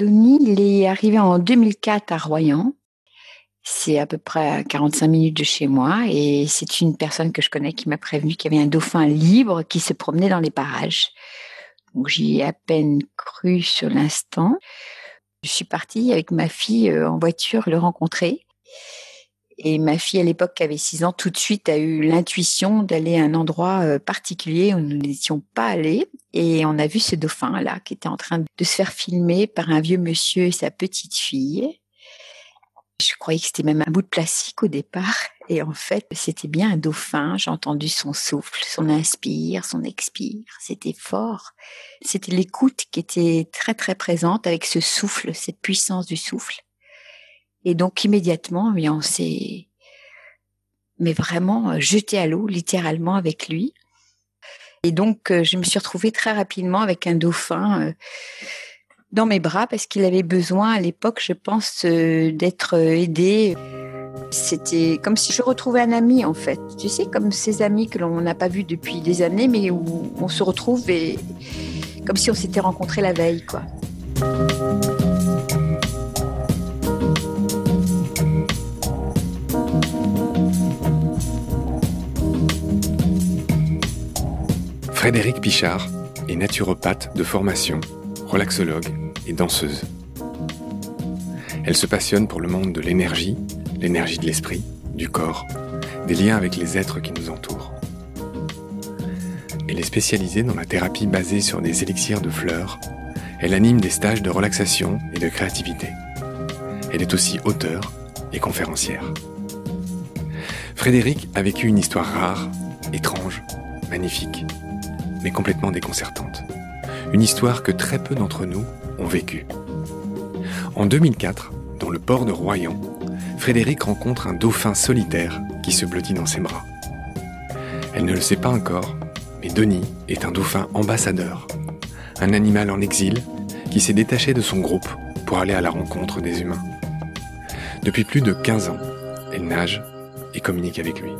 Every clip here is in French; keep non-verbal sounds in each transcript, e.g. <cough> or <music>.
Il est arrivé en 2004 à Royan. C'est à peu près à 45 minutes de chez moi et c'est une personne que je connais qui m'a prévenu qu'il y avait un dauphin libre qui se promenait dans les parages. Donc j'y ai à peine cru sur l'instant. Je suis partie avec ma fille euh, en voiture le rencontrer. Et ma fille, à l'époque, qui avait 6 ans, tout de suite a eu l'intuition d'aller à un endroit euh, particulier où nous n'étions pas allés. Et on a vu ce dauphin-là qui était en train de se faire filmer par un vieux monsieur et sa petite fille. Je croyais que c'était même un bout de plastique au départ. Et en fait, c'était bien un dauphin. J'ai entendu son souffle, son inspire, son expire. C'était fort. C'était l'écoute qui était très, très présente avec ce souffle, cette puissance du souffle. Et donc, immédiatement, on s'est, mais vraiment euh, jeté à l'eau, littéralement avec lui. Et donc, euh, je me suis retrouvée très rapidement avec un dauphin euh, dans mes bras parce qu'il avait besoin à l'époque, je pense, d'être aidé. C'était comme si je retrouvais un ami en fait. Tu sais, comme ces amis que l'on n'a pas vus depuis des années, mais où on se retrouve et comme si on s'était rencontrés la veille, quoi. Frédéric Pichard est naturopathe de formation relaxologue et danseuse. Elle se passionne pour le monde de l'énergie, l'énergie de l'esprit, du corps, des liens avec les êtres qui nous entourent. Elle est spécialisée dans la thérapie basée sur des élixirs de fleurs. Elle anime des stages de relaxation et de créativité. Elle est aussi auteure et conférencière. Frédéric a vécu une histoire rare, étrange, magnifique, complètement déconcertante une histoire que très peu d'entre nous ont vécue. En 2004, dans le port de Royan, Frédéric rencontre un dauphin solitaire qui se blottit dans ses bras. Elle ne le sait pas encore, mais Denis est un dauphin ambassadeur, un animal en exil qui s'est détaché de son groupe pour aller à la rencontre des humains. Depuis plus de 15 ans, elle nage et communique avec lui.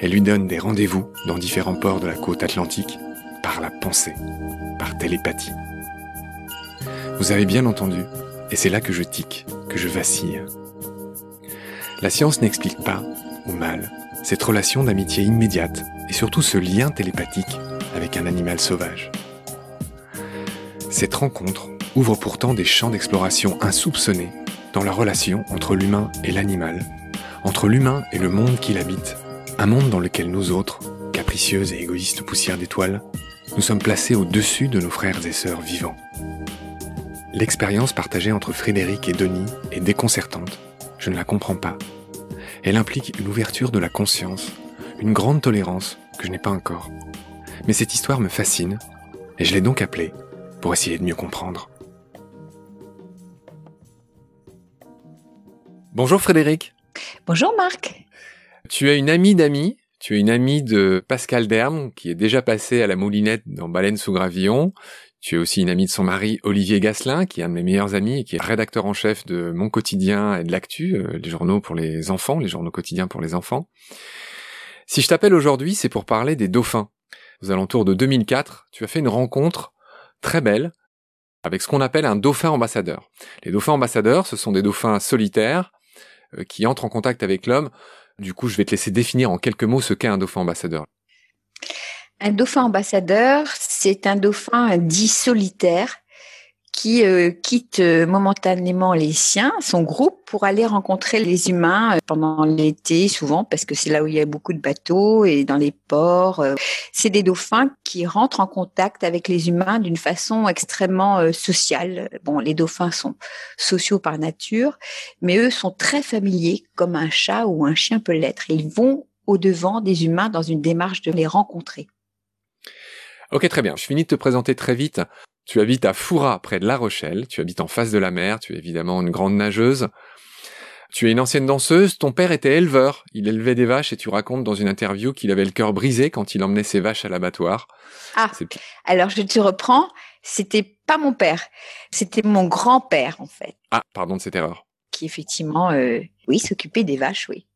Elle lui donne des rendez-vous dans différents ports de la côte atlantique par la pensée par télépathie. Vous avez bien entendu, et c'est là que je tique, que je vacille. La science n'explique pas, ou mal, cette relation d'amitié immédiate et surtout ce lien télépathique avec un animal sauvage. Cette rencontre ouvre pourtant des champs d'exploration insoupçonnés dans la relation entre l'humain et l'animal, entre l'humain et le monde qu'il habite, un monde dans lequel nous autres, capricieuses et égoïstes poussières d'étoiles, nous sommes placés au-dessus de nos frères et sœurs vivants. L'expérience partagée entre Frédéric et Denis est déconcertante. Je ne la comprends pas. Elle implique une ouverture de la conscience, une grande tolérance que je n'ai pas encore. Mais cette histoire me fascine, et je l'ai donc appelée pour essayer de mieux comprendre. Bonjour Frédéric. Bonjour Marc. Tu es une amie d'amis tu es une amie de Pascal Derme, qui est déjà passé à la moulinette dans Baleine sous Gravillon. Tu es aussi une amie de son mari, Olivier Gasselin, qui est un de mes meilleurs amis et qui est rédacteur en chef de Mon Quotidien et de l'Actu, euh, les journaux pour les enfants, les journaux quotidiens pour les enfants. Si je t'appelle aujourd'hui, c'est pour parler des dauphins. Aux alentours de 2004, tu as fait une rencontre très belle avec ce qu'on appelle un dauphin ambassadeur. Les dauphins ambassadeurs, ce sont des dauphins solitaires euh, qui entrent en contact avec l'homme du coup, je vais te laisser définir en quelques mots ce qu'est un dauphin ambassadeur. Un dauphin ambassadeur, c'est un dauphin dit solitaire qui euh, quitte euh, momentanément les siens, son groupe, pour aller rencontrer les humains euh, pendant l'été, souvent, parce que c'est là où il y a beaucoup de bateaux et dans les ports. C'est des dauphins qui rentrent en contact avec les humains d'une façon extrêmement sociale. Bon, les dauphins sont sociaux par nature, mais eux sont très familiers, comme un chat ou un chien peut l'être. Ils vont au-devant des humains dans une démarche de les rencontrer. Ok, très bien. Je finis de te présenter très vite. Tu habites à Foura, près de La Rochelle. Tu habites en face de la mer. Tu es évidemment une grande nageuse. Tu es une ancienne danseuse. Ton père était éleveur. Il élevait des vaches et tu racontes dans une interview qu'il avait le cœur brisé quand il emmenait ses vaches à l'abattoir. Ah. Alors je te reprends. C'était pas mon père. C'était mon grand-père, en fait. Ah, pardon de cette erreur. Qui effectivement, euh, oui, s'occupait des vaches, oui.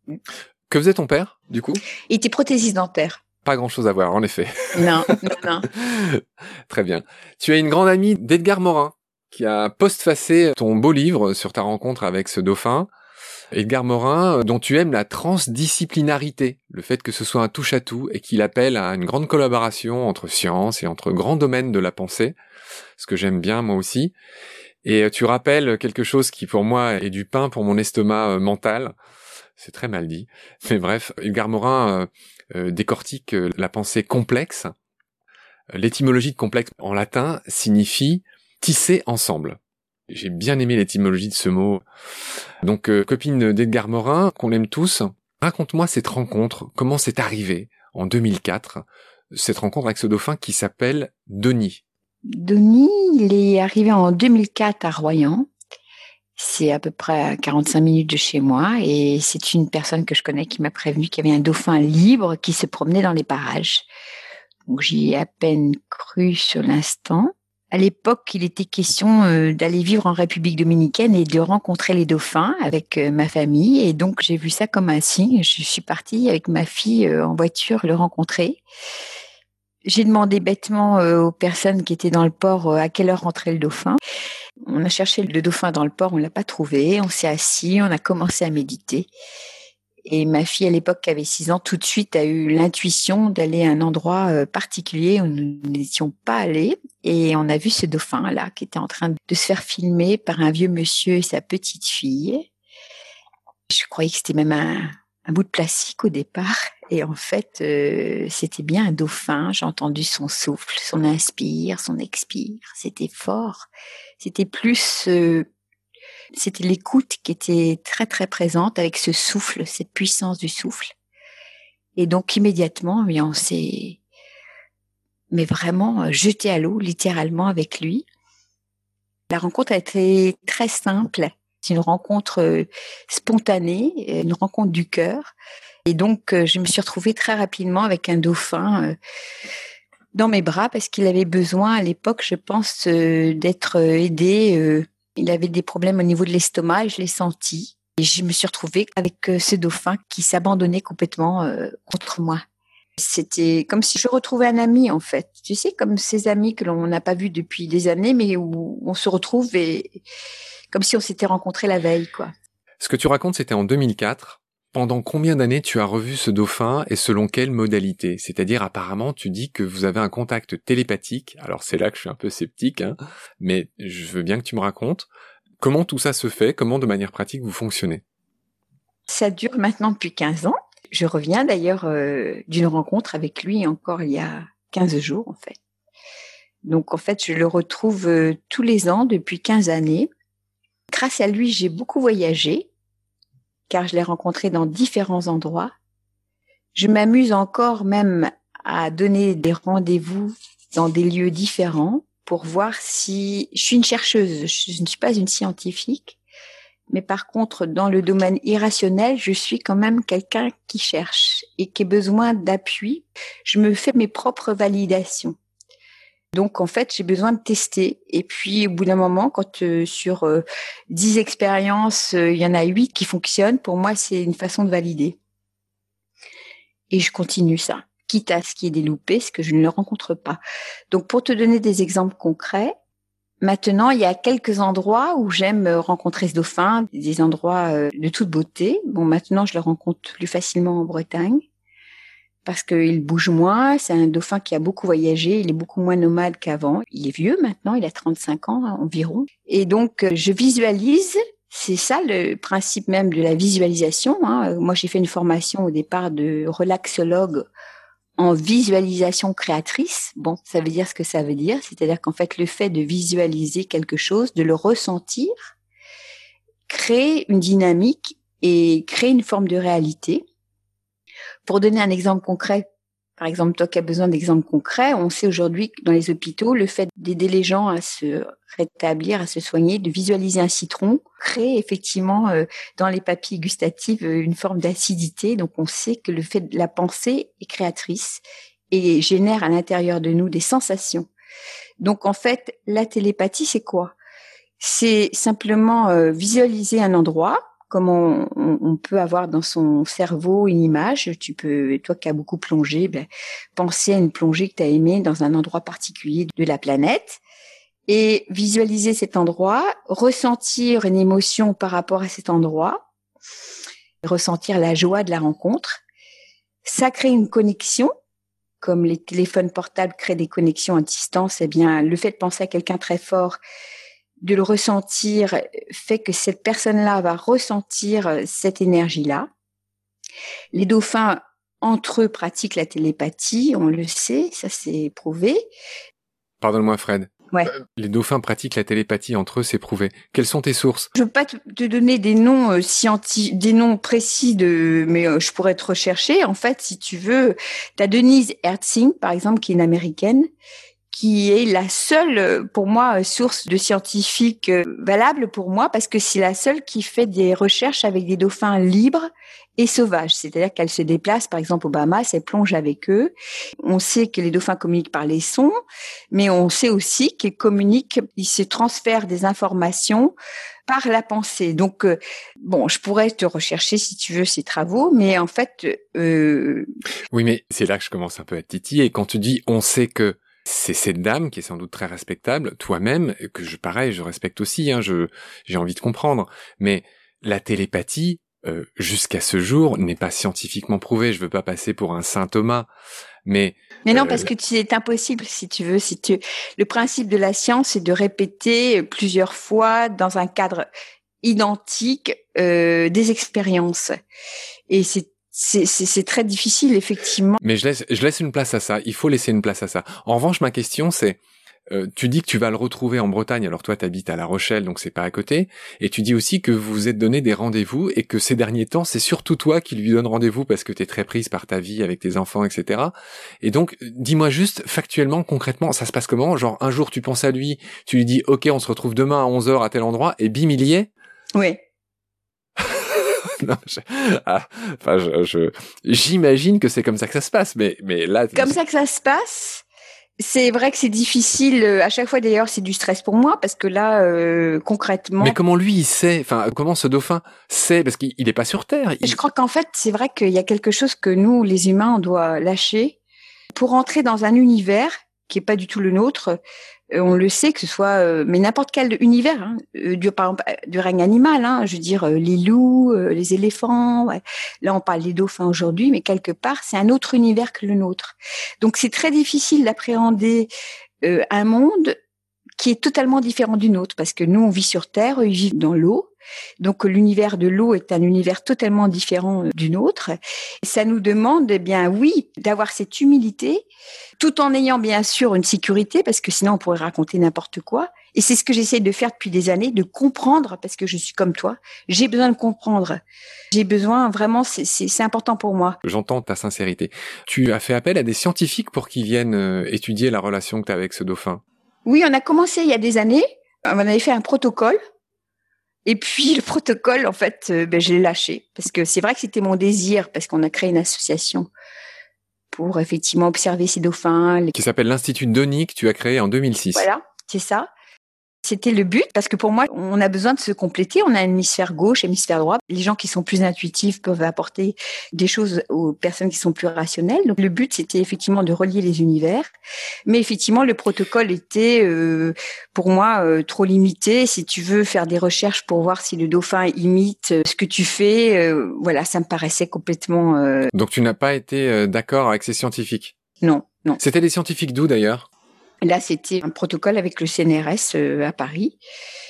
Que faisait ton père, du coup? Il était prothésiste dentaire. Pas grand-chose à voir, en effet. Non, non, <laughs> non. Très bien. Tu es une grande amie d'Edgar Morin. qui a postfacé ton beau livre sur ta rencontre avec ce dauphin. Edgar Morin, dont tu aimes la transdisciplinarité, le fait que ce soit un touche-à-tout et qu'il appelle à une grande collaboration entre sciences et entre grands domaines de la pensée, ce que j'aime bien moi aussi. Et tu rappelles quelque chose qui pour moi est du pain pour mon estomac euh, mental. C'est très mal dit. Mais bref, Edgar Morin euh, euh, décortique la pensée complexe. L'étymologie de complexe en latin signifie tisser ensemble. J'ai bien aimé l'étymologie de ce mot. Donc, euh, copine d'Edgar Morin, qu'on aime tous, raconte-moi cette rencontre, comment c'est arrivé en 2004, cette rencontre avec ce dauphin qui s'appelle Denis? Denis, il est arrivé en 2004 à Royan. C'est à peu près à 45 minutes de chez moi et c'est une personne que je connais qui m'a prévenu qu'il y avait un dauphin libre qui se promenait dans les parages. Donc j'y ai à peine cru sur l'instant. À l'époque, il était question euh, d'aller vivre en République dominicaine et de rencontrer les dauphins avec euh, ma famille. Et donc, j'ai vu ça comme un signe. Je suis partie avec ma fille euh, en voiture le rencontrer. J'ai demandé bêtement aux personnes qui étaient dans le port à quelle heure rentrait le dauphin. On a cherché le dauphin dans le port, on l'a pas trouvé. On s'est assis, on a commencé à méditer. Et ma fille, à l'époque, qui avait 6 ans, tout de suite a eu l'intuition d'aller à un endroit euh, particulier où nous n'étions pas allés. Et on a vu ce dauphin-là qui était en train de se faire filmer par un vieux monsieur et sa petite fille. Je croyais que c'était même un, bout de plastique au départ. Et en fait, euh, c'était bien un dauphin. J'ai entendu son souffle, son inspire, son expire. C'était fort. C'était plus... Euh, c'était l'écoute qui était très très présente avec ce souffle, cette puissance du souffle. Et donc immédiatement, eh on s'est, mais vraiment euh, jeté à l'eau, littéralement avec lui. La rencontre a été très simple. C'est une rencontre euh, spontanée, une rencontre du cœur. Et donc, euh, je me suis retrouvée très rapidement avec un dauphin dans mes bras parce qu'il avait besoin à l'époque, je pense, d'être aidé il avait des problèmes au niveau de l'estomac je l'ai senti. Et je me suis retrouvée avec euh, ce dauphin qui s'abandonnait complètement euh, contre moi. C'était comme si je retrouvais un ami en fait. Tu sais, comme ces amis que l'on n'a pas vus depuis des années, mais où on se retrouve et comme si on s'était rencontrés la veille, quoi. Ce que tu racontes, c'était en 2004. Pendant combien d'années tu as revu ce dauphin et selon quelle modalité? C'est-à-dire apparemment tu dis que vous avez un contact télépathique. Alors c'est là que je suis un peu sceptique, hein, mais je veux bien que tu me racontes comment tout ça se fait, comment de manière pratique vous fonctionnez? Ça dure maintenant depuis 15 ans. Je reviens d'ailleurs euh, d'une rencontre avec lui encore il y a 15 jours en fait. Donc en fait je le retrouve euh, tous les ans depuis 15 années. Grâce à lui j'ai beaucoup voyagé car je l'ai rencontré dans différents endroits. Je m'amuse encore même à donner des rendez-vous dans des lieux différents pour voir si je suis une chercheuse, je ne suis pas une scientifique, mais par contre dans le domaine irrationnel, je suis quand même quelqu'un qui cherche et qui a besoin d'appui. Je me fais mes propres validations. Donc en fait, j'ai besoin de tester. Et puis au bout d'un moment, quand euh, sur euh, expériences, euh, il y en a huit qui fonctionnent, pour moi, c'est une façon de valider. Et je continue ça, quitte à ce qui est des loupés, ce que je ne rencontre pas. Donc pour te donner des exemples concrets, maintenant il y a quelques endroits où j'aime rencontrer ce dauphin, des endroits de toute beauté. Bon, maintenant je le rencontre plus facilement en Bretagne parce qu'il bouge moins. C'est un dauphin qui a beaucoup voyagé. Il est beaucoup moins nomade qu'avant. Il est vieux maintenant. Il a 35 ans environ. Et donc, euh, je visualise. C'est ça le principe même de la visualisation. Hein. Moi, j'ai fait une formation au départ de relaxologue en visualisation créatrice. Bon, ça veut dire ce que ça veut dire. C'est-à-dire qu'en fait, le fait de visualiser quelque chose, de le ressentir, crée une dynamique et crée une forme de réalité. Pour donner un exemple concret, par exemple, toi qui as besoin d'exemples concrets, on sait aujourd'hui que dans les hôpitaux, le fait d'aider les gens à se rétablir, à se soigner, de visualiser un citron, crée effectivement euh, dans les papilles gustatives euh, une forme d'acidité. Donc on sait que le fait de la pensée est créatrice et génère à l'intérieur de nous des sensations. Donc en fait, la télépathie, c'est quoi? C'est simplement euh, visualiser un endroit, comme on, peut avoir dans son cerveau une image. Tu peux, toi qui as beaucoup plongé, ben, penser à une plongée que tu as aimée dans un endroit particulier de la planète. et visualiser cet endroit, ressentir une émotion par rapport à cet endroit, ressentir la joie de la rencontre. Ça crée une connexion, comme les téléphones portables créent des connexions à distance. Eh bien, le fait de penser à quelqu'un très fort, de le ressentir, fait que cette personne-là va ressentir cette énergie-là. Les dauphins entre eux pratiquent la télépathie, on le sait, ça c'est prouvé. Pardonne-moi Fred. Ouais. Euh, les dauphins pratiquent la télépathie entre eux, c'est prouvé. Quelles sont tes sources? Je veux pas te, donner des noms euh, scientifiques, des noms précis de, mais euh, je pourrais te rechercher. En fait, si tu veux, tu as Denise Herzing, par exemple, qui est une américaine, qui est la seule, pour moi, source de scientifiques valable pour moi, parce que c'est la seule qui fait des recherches avec des dauphins libres et sauvages. C'est-à-dire qu'elle se déplace, par exemple, au Bahamas, elle plonge avec eux. On sait que les dauphins communiquent par les sons, mais on sait aussi qu'ils communiquent, ils se transfèrent des informations par la pensée. Donc, euh, bon, je pourrais te rechercher si tu veux ces travaux, mais en fait... Euh... Oui, mais c'est là que je commence un peu à titiller. Quand tu dis on sait que c'est cette dame qui est sans doute très respectable, toi-même, que je, pareil, je respecte aussi, hein, je, j'ai envie de comprendre. Mais la télépathie, euh, jusqu'à ce jour, n'est pas scientifiquement prouvé. Je veux pas passer pour un saint Thomas, mais mais non, euh, parce que c'est impossible si tu veux. Si tu le principe de la science, c'est de répéter plusieurs fois dans un cadre identique euh, des expériences, et c'est c'est très difficile effectivement. Mais je laisse, je laisse une place à ça. Il faut laisser une place à ça. En revanche, ma question c'est, euh, tu dis que tu vas le retrouver en Bretagne. Alors toi, tu habites à La Rochelle, donc c'est pas à côté. Et tu dis aussi que vous vous êtes donné des rendez-vous et que ces derniers temps, c'est surtout toi qui lui donne rendez-vous parce que tu es très prise par ta vie avec tes enfants, etc. Et donc, dis-moi juste factuellement, concrètement, ça se passe comment? Genre un jour, tu penses à lui, tu lui dis, ok, on se retrouve demain à 11h à tel endroit, et bim, il y est? Oui. <laughs> non, ah, enfin, je, j'imagine que c'est comme ça que ça se passe, mais mais là. Comme ça que ça se passe. C'est vrai que c'est difficile. Euh, à chaque fois, d'ailleurs, c'est du stress pour moi parce que là, euh, concrètement. Mais comment lui, il sait Enfin, comment ce dauphin sait Parce qu'il n'est pas sur Terre. Je crois qu'en fait, c'est vrai qu'il y a quelque chose que nous, les humains, on doit lâcher pour entrer dans un univers qui est pas du tout le nôtre, on le sait que ce soit, euh, mais n'importe quel univers, hein, euh, du, par exemple du règne animal, hein, je veux dire les loups, les éléphants. Là, on parle des dauphins aujourd'hui, mais quelque part, c'est un autre univers que le nôtre. Donc, c'est très difficile d'appréhender un monde qui est totalement différent du nôtre, parce que nous, on vit sur Terre, ils vivent dans l'eau. Donc l'univers de l'eau est un univers totalement différent du nôtre. Ça nous demande, eh bien oui, d'avoir cette humilité, tout en ayant bien sûr une sécurité, parce que sinon on pourrait raconter n'importe quoi. Et c'est ce que j'essaie de faire depuis des années, de comprendre, parce que je suis comme toi. J'ai besoin de comprendre. J'ai besoin, vraiment, c'est important pour moi. J'entends ta sincérité. Tu as fait appel à des scientifiques pour qu'ils viennent euh, étudier la relation que tu as avec ce dauphin? Oui, on a commencé il y a des années. On avait fait un protocole. Et puis le protocole, en fait, euh, ben, je l'ai lâché parce que c'est vrai que c'était mon désir parce qu'on a créé une association pour effectivement observer ces dauphins. Qui s'appelle l'Institut que tu as créé en 2006. Voilà, c'est ça. C'était le but parce que pour moi, on a besoin de se compléter. On a un hémisphère gauche, hémisphère droit. Les gens qui sont plus intuitifs peuvent apporter des choses aux personnes qui sont plus rationnelles. Donc le but, c'était effectivement de relier les univers. Mais effectivement, le protocole était euh, pour moi euh, trop limité. Si tu veux faire des recherches pour voir si le dauphin imite euh, ce que tu fais, voilà, ça me paraissait complètement. Donc tu n'as pas été d'accord avec ces scientifiques? Non, non. C'était des scientifiques d'où d'ailleurs? Là, c'était un protocole avec le CNRS euh, à Paris.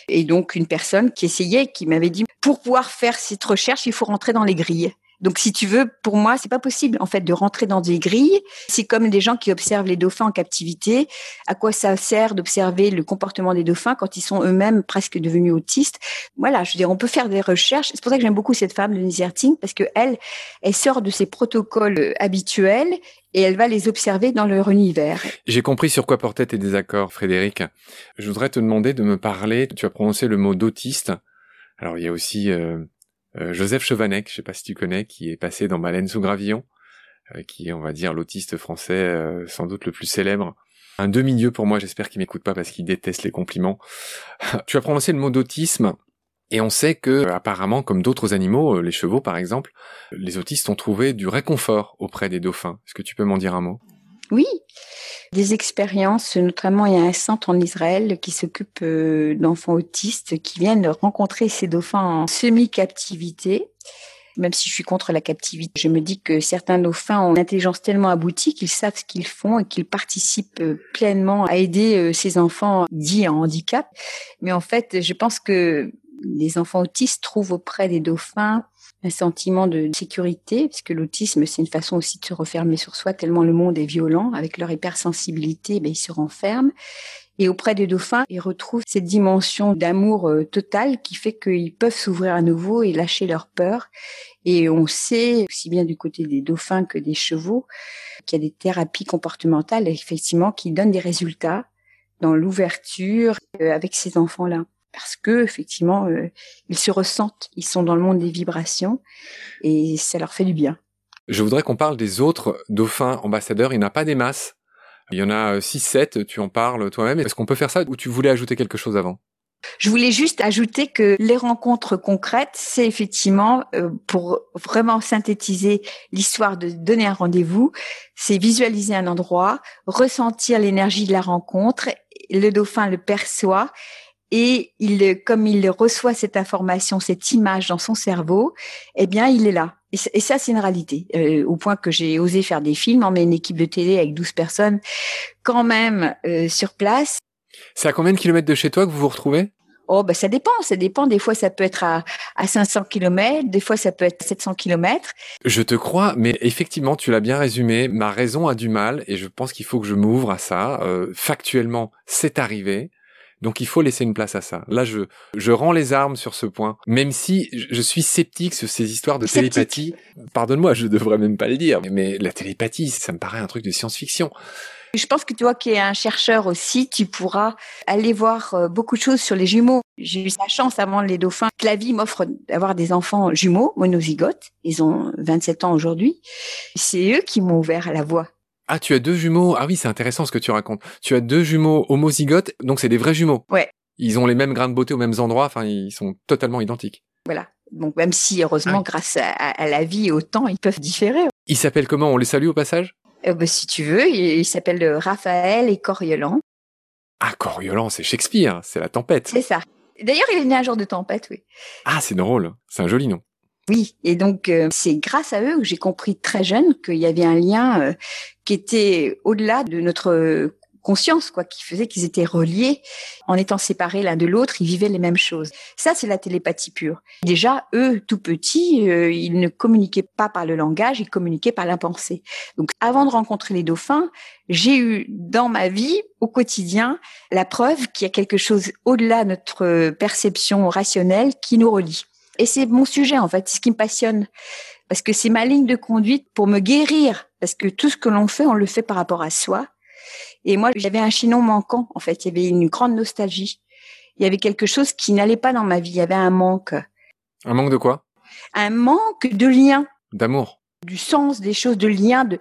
Et donc, une personne qui essayait, qui m'avait dit, pour pouvoir faire cette recherche, il faut rentrer dans les grilles. Donc, si tu veux, pour moi, c'est pas possible, en fait, de rentrer dans des grilles. C'est comme des gens qui observent les dauphins en captivité. À quoi ça sert d'observer le comportement des dauphins quand ils sont eux-mêmes presque devenus autistes? Voilà. Je veux dire, on peut faire des recherches. C'est pour ça que j'aime beaucoup cette femme, Denise Zerting, parce que elle, sort de ses protocoles euh, habituels et elle va les observer dans leur univers. J'ai compris sur quoi portaient tes désaccords, Frédéric. Je voudrais te demander de me parler, tu as prononcé le mot d'autiste. Alors il y a aussi euh, Joseph Chevanec, je sais pas si tu connais, qui est passé dans Baleine sous gravillon, euh, qui est, on va dire, l'autiste français euh, sans doute le plus célèbre. Un demi-dieu pour moi, j'espère qu'il m'écoute pas parce qu'il déteste les compliments. <laughs> tu as prononcé le mot d'autisme, et on sait que, apparemment, comme d'autres animaux, les chevaux par exemple, les autistes ont trouvé du réconfort auprès des dauphins. Est-ce que tu peux m'en dire un mot? Oui, des expériences, notamment il y a un centre en Israël qui s'occupe euh, d'enfants autistes qui viennent rencontrer ces dauphins en semi-captivité. Même si je suis contre la captivité, je me dis que certains dauphins ont une intelligence tellement aboutie qu'ils savent ce qu'ils font et qu'ils participent euh, pleinement à aider euh, ces enfants dits en handicap. Mais en fait, je pense que les enfants autistes trouvent auprès des dauphins un sentiment de sécurité, parce que l'autisme, c'est une façon aussi de se refermer sur soi, tellement le monde est violent. Avec leur hypersensibilité, ben, ils se renferment. Et auprès des dauphins, ils retrouvent cette dimension d'amour euh, total qui fait qu'ils peuvent s'ouvrir à nouveau et lâcher leur peur. Et on sait, aussi bien du côté des dauphins que des chevaux, qu'il y a des thérapies comportementales, effectivement, qui donnent des résultats dans l'ouverture euh, avec ces enfants-là parce que effectivement euh, ils se ressentent, ils sont dans le monde des vibrations et ça leur fait du bien. Je voudrais qu'on parle des autres dauphins ambassadeurs, il n'y en a pas des masses. Il y en a 6 euh, 7, tu en parles toi-même. Est-ce qu'on peut faire ça ou tu voulais ajouter quelque chose avant? Je voulais juste ajouter que les rencontres concrètes, c'est effectivement, euh, pour vraiment synthétiser l'histoire de donner un rendez-vous, c'est visualiser un endroit, ressentir l'énergie de la rencontre, le dauphin le perçoit et il, comme il reçoit cette information, cette image dans son cerveau, eh bien, il est là. Et, ça, c'est une réalité. Euh, au point que j'ai osé faire des films, on met une équipe de télé avec 12 personnes, quand même euh, sur place. C'est à combien de kilomètres de chez toi que vous vous retrouvez? Oh, ben ça dépend, ça dépend. Des fois, ça peut être à, à 500 km, des fois, ça peut être à 700 km. Je te crois, mais effectivement, tu l'as bien résumé. Ma raison a du mal et je pense qu'il faut que je m'ouvre à ça. Euh, factuellement, c'est arrivé. Donc il faut laisser une place à ça. Là, je, je rends les armes sur ce point, même si je suis sceptique sur ces histoires de télépathie. Pardonne-moi, je devrais même pas le dire, mais la télépathie, ça me paraît un truc de science-fiction. Je pense que toi qui es un chercheur aussi, tu pourras aller voir euh, beaucoup de choses sur les jumeaux. J'ai eu la chance avant les dauphins que la vie m'offre d'avoir des enfants jumeaux, monozygotes. Ils ont 27 ans aujourd'hui. C'est eux qui m'ont ouvert la voie. Ah, tu as deux jumeaux. Ah oui, c'est intéressant ce que tu racontes. Tu as deux jumeaux homozygotes, donc c'est des vrais jumeaux. Ouais. Ils ont les mêmes grains de beauté aux mêmes endroits, enfin, ils sont totalement identiques. Voilà. Donc même si, heureusement, ah grâce à, la vie et au temps, ils peuvent différer. Ils s'appellent comment? On les salue au passage? Euh, bah, Si tu veux, ils s'appellent Raphaël et Coriolan. Ah, Coriolan, c'est Shakespeare, c'est la tempête. C'est ça. D'ailleurs, il est né un jour de tempête, oui. Ah, c'est drôle, c'est un joli nom. Oui, et donc euh, c'est grâce à eux que j'ai compris très jeune qu'il y avait un lien euh, qui était au-delà de notre conscience, quoi, qui faisait qu'ils étaient reliés en étant séparés l'un de l'autre, ils vivaient les mêmes choses. Ça, c'est la télépathie pure. Déjà, eux, tout petits, euh, ils ne communiquaient pas par le langage, ils communiquaient par la pensée. Donc, avant de rencontrer les dauphins, j'ai eu dans ma vie, au quotidien, la preuve qu'il y a quelque chose au-delà de notre perception rationnelle qui nous relie. Et c'est mon sujet, en fait, ce qui me passionne. Parce que c'est ma ligne de conduite pour me guérir. Parce que tout ce que l'on fait, on le fait par rapport à soi. Et moi, j'avais un chinon manquant, en fait. Il y avait une grande nostalgie. Il y avait quelque chose qui n'allait pas dans ma vie. Il y avait un manque. Un manque de quoi? Un manque de lien. D'amour. Du sens des choses, de lien. De...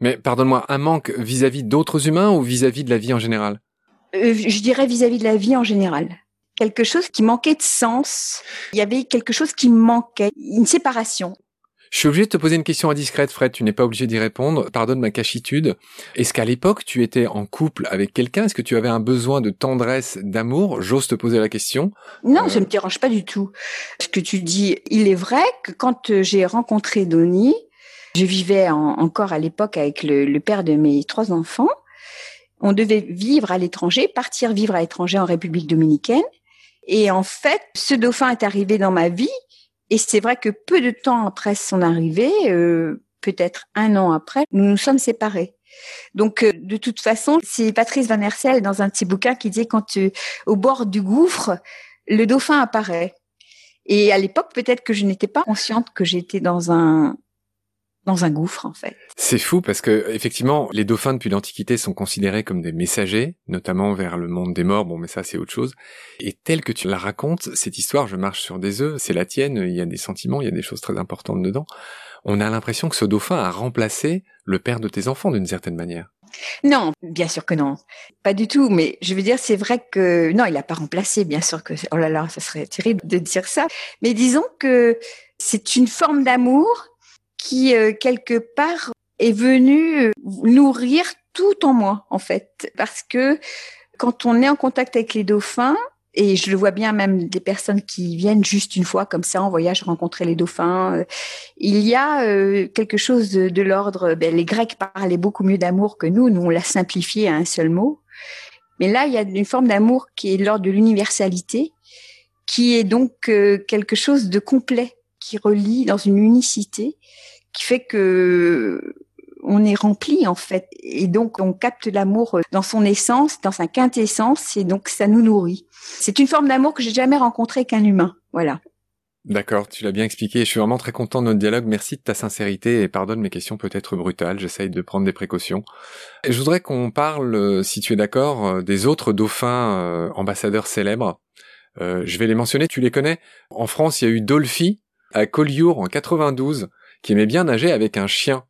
Mais pardonne-moi, un manque vis-à-vis d'autres humains ou vis-à-vis de la vie en général? Euh, Je dirais vis à -vis de la vie en général quelque chose qui manquait de sens. Il y avait quelque chose qui manquait, une séparation. Je suis obligé de te poser une question indiscrète, Fred. Tu n'es pas obligé d'y répondre. Pardonne ma cachitude. Est-ce qu'à l'époque, tu étais en couple avec quelqu'un? Est-ce que tu avais un besoin de tendresse, d'amour? J'ose te poser la question. Non, ça ça me dérange pas du tout. Ce que tu dis, il est vrai que quand euh, j'ai rencontré Donny, je vivais encore à l'époque avec le père de mes trois enfants. On devait vivre à l'étranger, partir vivre à l'étranger en République dominicaine. Et en fait, ce dauphin est arrivé dans ma vie. Et c'est vrai que peu de temps après son arrivée, euh, peut-être un an après, nous nous sommes séparés. Donc, euh, de toute façon, c'est Patrice Van Hersel dans un petit bouquin qui disait quand tu, au bord du gouffre, le dauphin apparaît. Et à l'époque, peut-être que je n'étais pas consciente que j'étais dans un dans un gouffre en fait. C'est fou parce que effectivement, les dauphins depuis l'Antiquité sont considérés comme des messagers, notamment vers le monde des morts. Bon, mais ça c'est autre chose. Et tel que tu la racontes, cette histoire, je marche sur des œufs, c'est la tienne. Il y a des sentiments, il y a des choses très importantes dedans. On a l'impression que ce dauphin a remplacé le père de tes enfants d'une certaine manière. Non, bien sûr que non. Pas du tout. Mais je veux dire, c'est vrai que non, il n'a pas remplacé. Bien sûr que oh là là, ça serait terrible de dire ça. Mais disons que c'est une forme d'amour qui, euh, quelque part, est venu nourrir tout en moi, en fait, parce que quand on est en contact avec les dauphins, et je le vois bien même des personnes qui viennent juste une fois comme ça en voyage rencontrer les dauphins. Euh, il y a euh, quelque chose de, l'ordre. Ben, les Grecs parlaient beaucoup mieux d'amour que nous. Nous on l'a simplifié à un seul mot. Mais là il y a une forme d'amour qui est l'ordre de l'universalité, qui est donc euh, quelque chose de complet, qui relie dans une unicité, qui fait que on est rempli en fait et donc on capte l'amour dans son essence, dans sa quintessence et donc ça nous nourrit. C'est une forme d'amour que j'ai jamais rencontrée qu'un humain. Voilà. D'accord, tu l'as bien expliqué. Je suis vraiment très content de notre dialogue. Merci de ta sincérité et pardonne mes questions peut-être brutales. J'essaye de prendre des précautions. Je voudrais qu'on parle, euh, si tu es d'accord, euh, des autres dauphins euh, ambassadeurs célèbres. je vais les mentionner. Tu les connais? En France, il y a eu Dolphy à Collioure en 92 qui aimait bien nager avec un chien.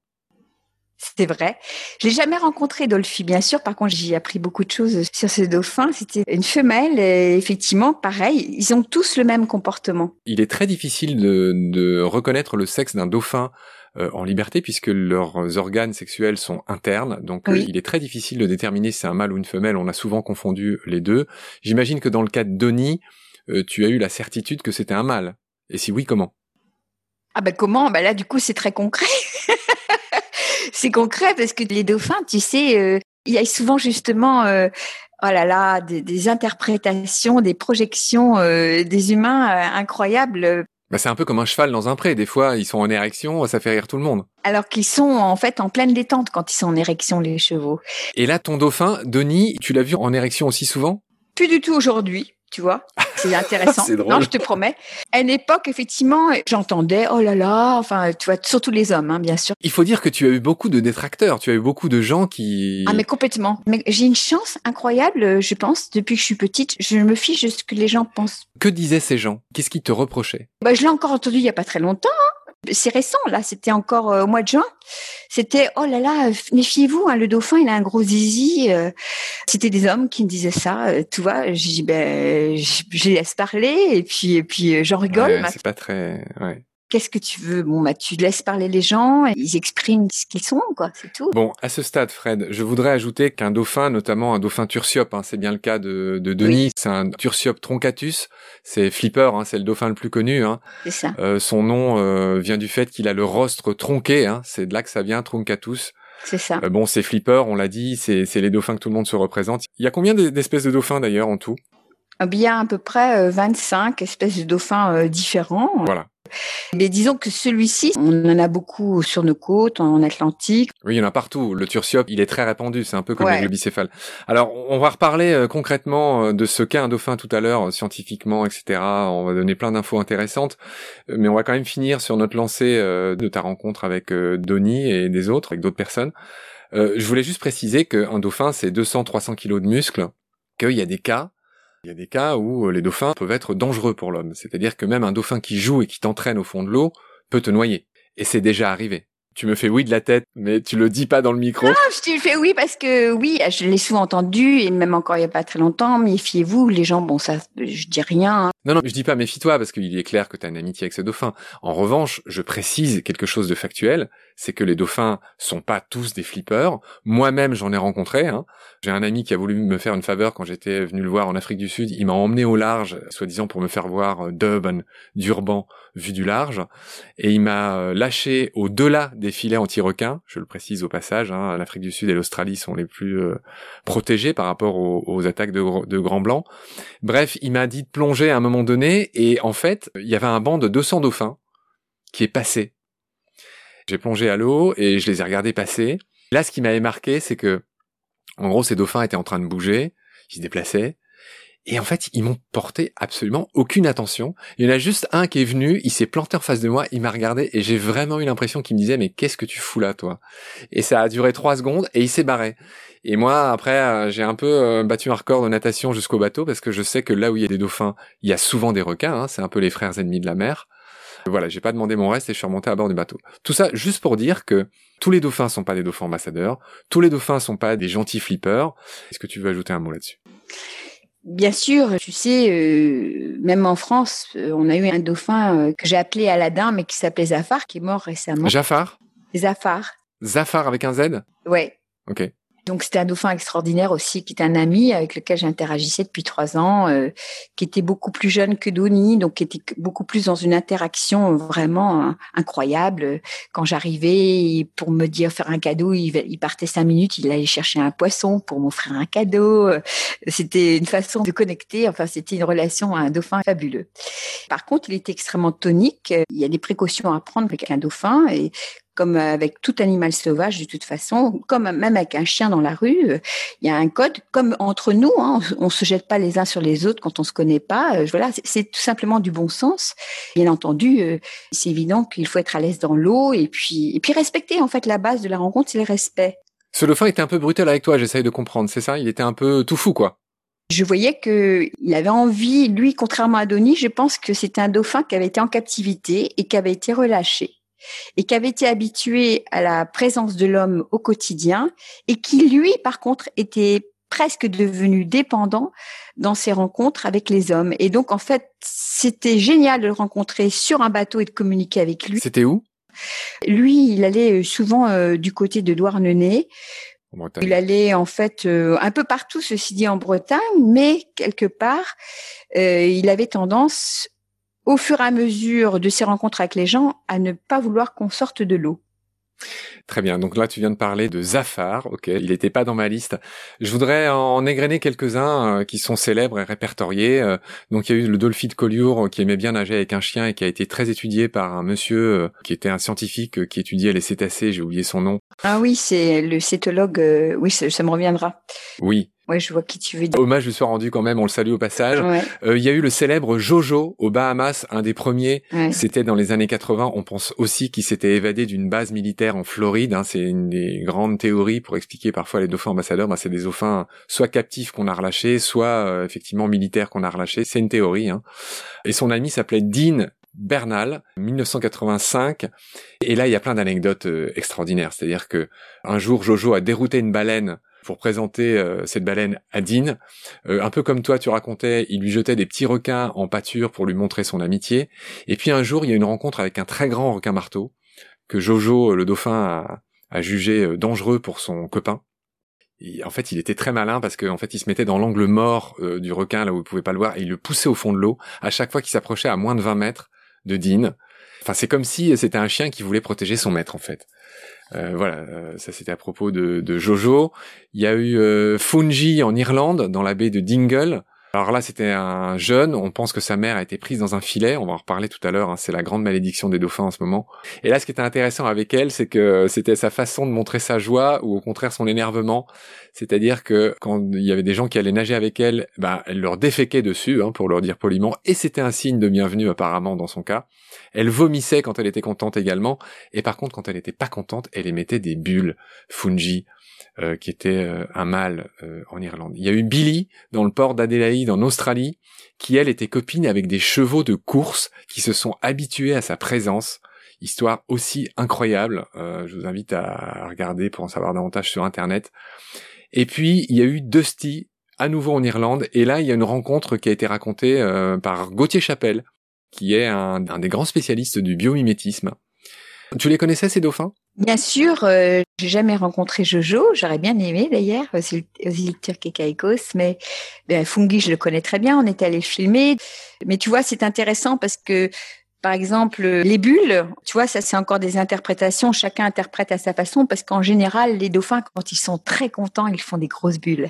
C'est vrai. Je l'ai jamais rencontré Dolphy, bien sûr. Par contre, j'ai appris beaucoup de choses sur ce dauphin. C'était une femelle et effectivement, pareil, ils ont tous le même comportement. Il est très difficile de, reconnaître le sexe d'un dauphin euh, en liberté puisque leurs organes sexuels sont internes. Donc, euh, il est très difficile de déterminer si c'est un mâle ou une femelle. On a souvent confondu les deux. J'imagine que dans le cas de Donnie, euh, tu as eu la certitude que c'était un mâle. Et si oui, comment? Ah ben comment? Ben là, du coup, c'est très concret. <laughs> c'est concret parce que les dauphins, tu sais, euh, il y a souvent justement, euh, oh là là, des, interprétations, des projections euh, des humains incroyables. Bah, c'est un peu comme un cheval dans un pré. Des fois, ils sont en érection, ça fait rire tout le monde. Alors qu'ils sont en fait en pleine détente quand ils sont en érection, les chevaux. Et là, ton dauphin, Denis, tu l'as vu en érection aussi souvent? Plus du tout aujourd'hui tu vois. C'est intéressant. <laughs> drôle. Non, je te promets. À une époque, effectivement, j'entendais, oh là là, enfin, tu vois, surtout les hommes, hein, bien sûr. Il faut dire que tu as eu beaucoup de détracteurs, tu as eu beaucoup de gens qui... Ah, mais complètement. Mais j'ai une chance incroyable, je pense, depuis que je suis petite. Je me fiche de ce que les gens pensent. Que disaient ces gens? Qu'est-ce qu'ils te reprochaient? Bah, Je l'ai encore entendu il y a pas très longtemps. Hein c'est récent, là, c'était encore euh, au mois de juin. C'était oh là là, méfiez-vous, hein, le dauphin, il a un gros zizi. Euh. c'était des hommes qui me disaient ça, euh, tu vois. J'ai ben, je, laisse parler et puis et puis j'en rigole. c'est pas très. Ouais qu'est-ce que tu veux? Bon, bah, tu laisses parler les gens, ils expriment ce qu'ils sont, quoi, c'est tout. Bon, à ce stade, Fred, je voudrais ajouter qu'un dauphin, notamment un dauphin tursiope, hein, c'est bien le cas de, de Denis, c'est un tursiope troncatus, c'est Flipper, hein, c'est le dauphin le plus connu. Hein. C'est ça. Euh, son nom euh, vient du fait qu'il a le rostre tronqué, c'est de là que ça vient, troncatus. C'est ça. Euh, bon, c'est Flipper, on l'a dit, c'est les dauphins que tout le monde se représente. Il y a combien d'espèces de dauphins d'ailleurs en tout? Il y a à peu près 25 espèces de dauphins différents. Voilà. Mais disons que celui-ci, on en a beaucoup sur nos côtes, en Atlantique. Oui, il y en a partout. Le turciope, il est très répandu. C'est un peu comme le bicéphale. Alors, on va reparler euh, concrètement euh, de ce qu'est un dauphin tout à l'heure, euh, scientifiquement, etc. On va donner plein d'infos intéressantes. Mais on va quand même finir sur notre lancée de ta rencontre avec Donny et des autres, avec d'autres personnes. je voulais juste préciser qu'un dauphin, c'est 200-300 kilos de muscles, qu'il y a des cas il y a des cas où euh, les dauphins peuvent être dangereux pour l'homme, c'est-à-dire que même un dauphin qui joue et qui t'entraîne au fond de l'eau peut te noyer. Et c'est déjà arrivé. Tu me fais oui de la tête, mais tu le dis pas dans le micro. Non, je te fais oui parce que oui, je l'ai souvent entendu et même encore il y a pas très longtemps. Méfiez-vous, les gens, bon ça, je dis rien. Hein. Non, non, je dis pas méfie-toi parce qu'il est clair que tu as une amitié avec ce dauphin. En revanche, je précise quelque chose de factuel, c'est que les dauphins sont pas tous des flippers. Moi-même, j'en ai rencontré. Hein. J'ai un ami qui a voulu me faire une faveur quand j'étais venu le voir en Afrique du Sud. Il m'a emmené au large, soi-disant pour me faire voir euh, Durban, Durban, vu du large, et il m'a euh, lâché au-delà des filets anti-requins. Je le précise au passage. Hein, L'Afrique du Sud et l'Australie sont les plus euh, protégés par rapport aux, attaques de, de grands blancs. Bref, il m'a dit de plonger à un moment donné, et en fait, il y avait un banc de 200 dauphins qui est passé j'ai plongé à l'eau et je les ai regardés passer. Là, ce qui m'avait marqué, c'est que, en gros, ces dauphins étaient en train de bouger, ils se déplaçaient, et en fait, ils m'ont porté absolument aucune attention. Il y en a juste un qui est venu, il s'est planté en face de moi, il m'a regardé, et j'ai vraiment eu l'impression qu'il me disait, mais qu'est-ce que tu fous là, toi? Et ça a duré trois secondes, et il s'est barré. Et moi, après, euh, j'ai un peu euh, battu un record de natation jusqu'au bateau, parce que je sais que là où il y a des dauphins, il y a souvent des requins, hein, c'est un peu les frères ennemis de la mer. Voilà, j'ai pas demandé mon reste et je suis remonté à bord du bateau. Tout ça juste pour dire que tous les dauphins sont pas des dauphins ambassadeurs, tous les dauphins sont pas des gentils flippers. Est-ce que tu veux ajouter un mot là-dessus? Bien sûr, tu sais, euh, même en France, euh, on a eu un dauphin euh, que j'ai appelé Aladdin, mais qui s'appelait Zafar, qui est mort récemment. Jafar? Zafar. Zafar avec un Z? Ouais. Ok. Donc c'était un dauphin extraordinaire aussi, qui est un ami avec lequel j'interagissais depuis trois ans, euh, qui était beaucoup plus jeune que Donny, donc qui était beaucoup plus dans une interaction vraiment hein, incroyable. Quand j'arrivais pour me dire faire un cadeau, il, il, partait cinq minutes, il allait chercher un poisson pour m'offrir un cadeau. C'était une façon de connecter. Enfin, c'était une relation à un dauphin fabuleux. Par contre, il était extrêmement tonique. Il y a des précautions à prendre avec un dauphin et comme avec tout animal sauvage de toute façon, comme même avec un chien dans la rue, euh, il y a un code. Comme entre nous, hein, on, se jette pas les uns sur les autres quand on se connaît pas. Euh, voilà, c'est tout simplement du bon sens. Bien entendu, euh, c'est évident qu'il faut être à l'aise dans l'eau et puis et puis respecter en fait la base de la rencontre, c'est le respect. Ce dauphin était un peu brutal avec toi, j'essaye de comprendre, c'est ça? Il était un peu tout fou, quoi. Je voyais que il avait envie, lui, contrairement à Denis, je pense que c'était un dauphin qui avait été en captivité et qui avait été relâché et qui avait été habitué à la présence de l'homme au quotidien et qui, lui, par contre, était presque devenu dépendant dans ses rencontres avec les hommes. Et donc, en fait, c'était génial de le rencontrer sur un bateau et de communiquer avec lui. C'était où? Lui, il allait euh, souvent euh, du côté de Douarnenez. Il allait en fait euh, un peu partout, ceci dit en Bretagne, mais quelque part, il avait tendance au fur et à mesure de ses rencontres avec les gens, à ne pas vouloir qu'on sorte de l'eau. Très bien. Donc là, tu viens de parler de Zafar. Ok, il n'était pas dans ma liste. Je voudrais en égrener quelques-uns euh, qui sont célèbres et répertoriés. Euh, donc il y a eu le Dolphin de Collioure qui aimait bien nager avec un chien et qui a été très étudié par un monsieur euh, qui était un scientifique qui étudiait les cétacés. J'ai oublié son nom. Ah oui, c'est le cétologue. oui, ça me reviendra. Oui. Ouais, je vois qui tu veux dire. Hommage je suis rendu quand même, on le salue au passage. Euh, il y a eu le célèbre Jojo aux Bahamas, un des premiers. C'était dans les années 80. On pense aussi qu'il s'était évadé d'une base militaire en Floride. Hein. C'est une des grandes théories pour expliquer parfois les dauphins ambassadeurs. Ben, c'est des dauphins soit captifs qu'on a relâchés, soit euh, effectivement militaires qu'on a relâchés. C'est une théorie. Hein. Et son ami s'appelait Dean Bernal, 1985. Et là, il y a plein d'anecdotes euh, extraordinaires. C'est-à-dire que un jour, Jojo a dérouté une baleine pour présenter euh, cette baleine à Dean. Euh, un peu comme toi, tu racontais, il lui jetait des petits requins en pâture pour lui montrer son amitié. Et puis un jour, il y a une rencontre avec un très grand requin marteau que Jojo, le dauphin, a, jugé euh, dangereux pour son copain. en fait, il était très malin parce qu'en fait, il se mettait dans l'angle mort du requin, là où il pouvait pas le voir, et il le poussait au fond de l'eau à chaque fois qu'il s'approchait à moins de 20 mètres de Dean. Enfin, c'est comme si c'était un chien qui voulait protéger son maître, en fait. Euh, voilà, euh, ça c'était à propos de, de, Jojo. Il y a eu euh, Fungi en Irlande, dans la baie de Dingle. Alors là, c'était un jeune. On pense que sa mère a été prise dans un filet. On va en reparler tout à l'heure. Hein, c'est la grande malédiction des dauphins en ce moment. Et là, ce qui était intéressant avec elle, c'est que c'était sa façon de montrer sa joie ou au contraire son énervement. C'est-à-dire que quand il y avait des gens qui allaient nager avec elle, bah, elle leur déféquait dessus, hein, pour leur dire poliment. Et c'était un signe de bienvenue apparemment dans son cas. Elle vomissait quand elle était contente également. Et par contre, quand elle n'était pas contente, elle émettait des bulles. Fungi, euh, qui était euh, un mâle euh, en Irlande. Il y a eu Billy dans le port d'Adélaïde en Australie, qui elle était copine avec des chevaux de course qui se sont habitués à sa présence. Histoire aussi incroyable. je vous invite à regarder pour en savoir davantage sur Internet. Et puis il y a eu Dusty à nouveau en Irlande, et là il y a une rencontre qui a été racontée par Gauthier Chapelle, qui est un, un des grands spécialistes du biomimétisme. Tu les connaissais ces dauphins? Bien sûr, euh, j'ai jamais rencontré Jojo. J'aurais bien aimé d'ailleurs aux îles, turques et Caïcos, mais ben, Fungi, je le connais très bien. On est allé filmer, mais tu vois, c'est intéressant parce que par exemple, les bulles, tu vois, ça c'est encore des interprétations. Chacun interprète à sa façon parce qu'en général, les dauphins, quand ils sont très contents, ils font des grosses bulles.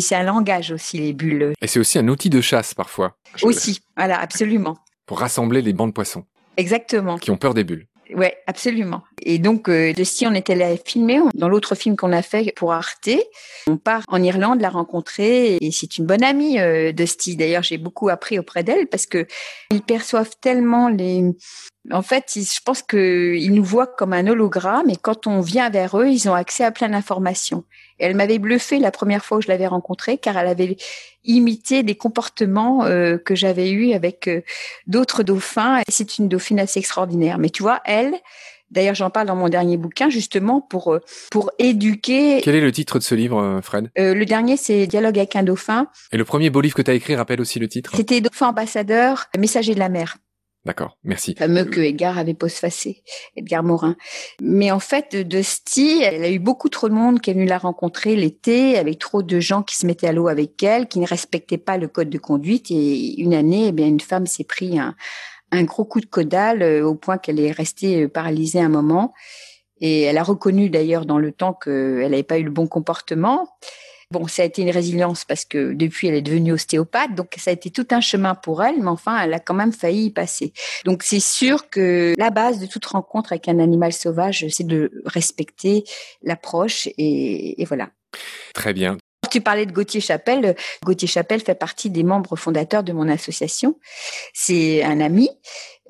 C'est un langage aussi, les bulles. Et c'est aussi un outil de chasse parfois. Aussi, voilà, absolument. Pour rassembler les bancs de poissons. Exactement. Qui ont peur des bulles. Ouais, absolument. Et donc, euh, si on était là filmer, dans l'autre film qu'on a fait pour Arte, on part en Irlande la rencontrer et c'est une bonne amie euh, de Steve. D'ailleurs, j'ai beaucoup appris auprès d'elle parce que ils perçoivent tellement les en fait, je pense qu'ils nous voient comme un hologramme et quand on vient vers eux, ils ont accès à plein d'informations. Elle m'avait bluffé la première fois où je l'avais rencontrée car elle avait imité des comportements euh, que j'avais eus avec euh, d'autres dauphins. Et c'est une dauphine assez extraordinaire. Mais tu vois, elle, D'ailleurs, j'en parle dans mon dernier bouquin justement pour euh, pour éduquer. Quel est le titre de ce livre, Fred? Le dernier, c'est Dialogue avec un dauphin. Et le premier beau livre que tu as écrit rappelle aussi le titre? C'était Dauphin ambassadeur, messager de la mer. D'accord, merci. fameux que Edgar avait postfacé, Edgar Morin. Mais en fait, Dusty, elle a eu beaucoup trop de monde qui est la rencontrer l'été, avec trop de gens qui se mettaient à l'eau avec elle, qui ne respectaient pas le code de conduite. Et une année, eh bien, une femme s'est pris un, un gros coup de caudale euh, au point qu'elle est restée euh, paralysée un moment. Et elle a reconnu d'ailleurs dans le temps qu'elle n'avait pas eu le bon comportement. Bon, ça a été une résilience parce que depuis, elle est devenue ostéopathe, donc ça a été tout un chemin pour elle, mais enfin, elle a quand même failli y passer. Donc c'est sûr que la base de toute rencontre avec un animal sauvage, c'est de respecter l'approche et, et voilà. Très bien. Tu parlais de Gauthier Chapelle. Gauthier Chapelle fait partie des membres fondateurs de mon association. C'est un ami,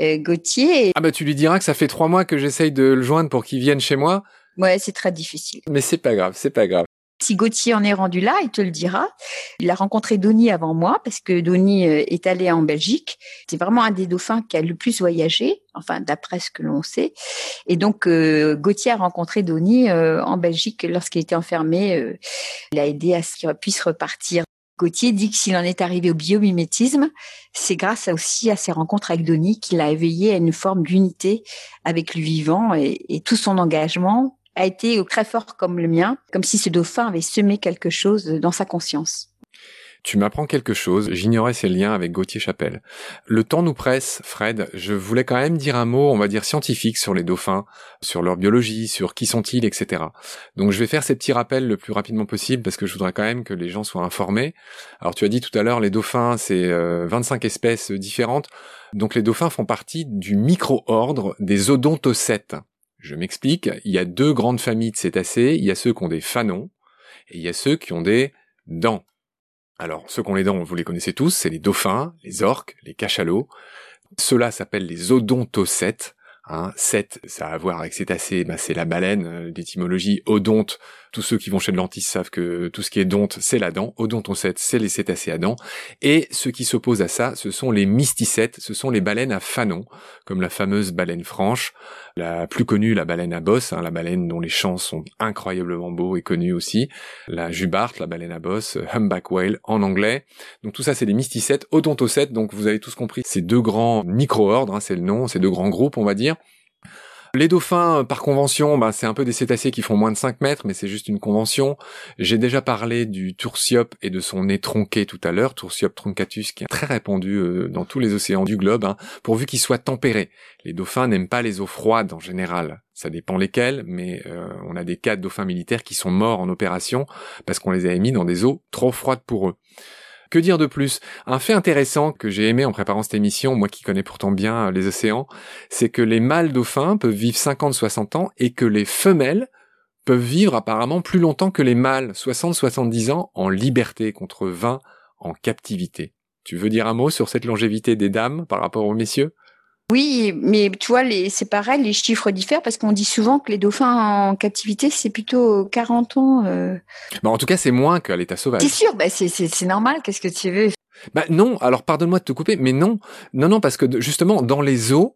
euh, Gauthier. Ah bah tu lui diras que ça fait trois mois que j'essaye de le joindre pour qu'il vienne chez moi. Ouais, c'est très difficile. Mais c'est pas grave, c'est pas grave. Si Gauthier en est rendu là, il te le dira. Il a rencontré Donny avant moi parce que Donny euh, est allé en Belgique. C'est vraiment un des dauphins qui a le plus voyagé, enfin d'après ce que l'on sait. Et donc euh, Gauthier a rencontré Donny euh, en Belgique lorsqu'il était enfermé. Euh, il a aidé à ce qu'il puisse repartir. Gauthier dit que s'il en est arrivé au biomimétisme, c'est grâce aussi à ses rencontres avec Donny qu'il a éveillé à une forme d'unité avec le vivant et, et tout son engagement a été très fort comme le mien, comme si ce dauphin avait semé quelque chose dans sa conscience. Tu m'apprends quelque chose, j'ignorais ces liens avec Gauthier Chapelle. Le temps nous presse, Fred, je voulais quand même dire un mot, on va dire scientifique sur les dauphins, sur leur biologie, sur qui sont-ils, etc. Donc je vais faire ces petits rappels le plus rapidement possible parce que je voudrais quand même que les gens soient informés. Alors tu as dit tout à l'heure, les dauphins, c'est euh, 25 espèces différentes. Donc les dauphins font partie du micro-ordre des odontocètes. Je m'explique, il y a deux grandes familles de cétacés, il y a ceux qui ont des fanons et il y a ceux qui ont des dents. Alors, ceux qui ont les dents, vous les connaissez tous, c'est les dauphins, les orques, les cachalots. Ceux-là s'appellent les odontocètes. Hein, Cète, ça a à voir avec cétacé, bah, c'est la baleine, euh, d'étymologie odonte. Tous ceux qui vont chez le dentiste savent que tout ce qui est donte, c'est la dent. Odontocète, c'est les cétacés à dents. Et ceux qui s'opposent à ça, ce sont les mysticètes, ce sont les baleines à fanon, comme la fameuse baleine franche, la plus connue, la baleine à bosse, hein, la baleine dont les chants sont incroyablement beaux et connus aussi, la jubarte, la baleine à bosse, humpback whale en anglais. Donc tout ça, c'est des mysticètes, odontocètes, donc vous avez tous compris, ces deux grands micro-ordres, hein, c'est le nom, ces deux grands groupes, on va dire. Les dauphins, par convention, bah, c'est un peu des cétacés qui font moins de 5 mètres, mais c'est juste une convention. J'ai déjà parlé du toursiope et de son nez tronqué tout à l'heure, toursiope truncatus, qui est très répandu euh, dans tous les océans du globe, hein, pourvu qu'il soit tempéré. Les dauphins n'aiment pas les eaux froides en général. Ça dépend lesquels, mais euh, on a des cas de dauphins militaires qui sont morts en opération parce qu'on les a mis dans des eaux trop froides pour eux. Que dire de plus? Un fait intéressant que j'ai aimé en préparant cette émission, moi qui connais pourtant bien les océans, c'est que les mâles dauphins peuvent vivre 50-60 ans et que les femelles peuvent vivre apparemment plus longtemps que les mâles, 60-70 ans en liberté contre 20 en captivité. Tu veux dire un mot sur cette longévité des dames par rapport aux messieurs? Oui, mais tu vois, les, c'est pareil, les chiffres diffèrent parce qu'on dit souvent que les dauphins en captivité, c'est plutôt 40 ans. euh. bah, En tout cas, c'est moins qu'à l'état sauvage. C'est sûr, bah, c'est, normal, qu'est-ce que tu veux? Bah non, alors pardonne-moi de te couper, mais non, non, non, parce que justement dans les eaux,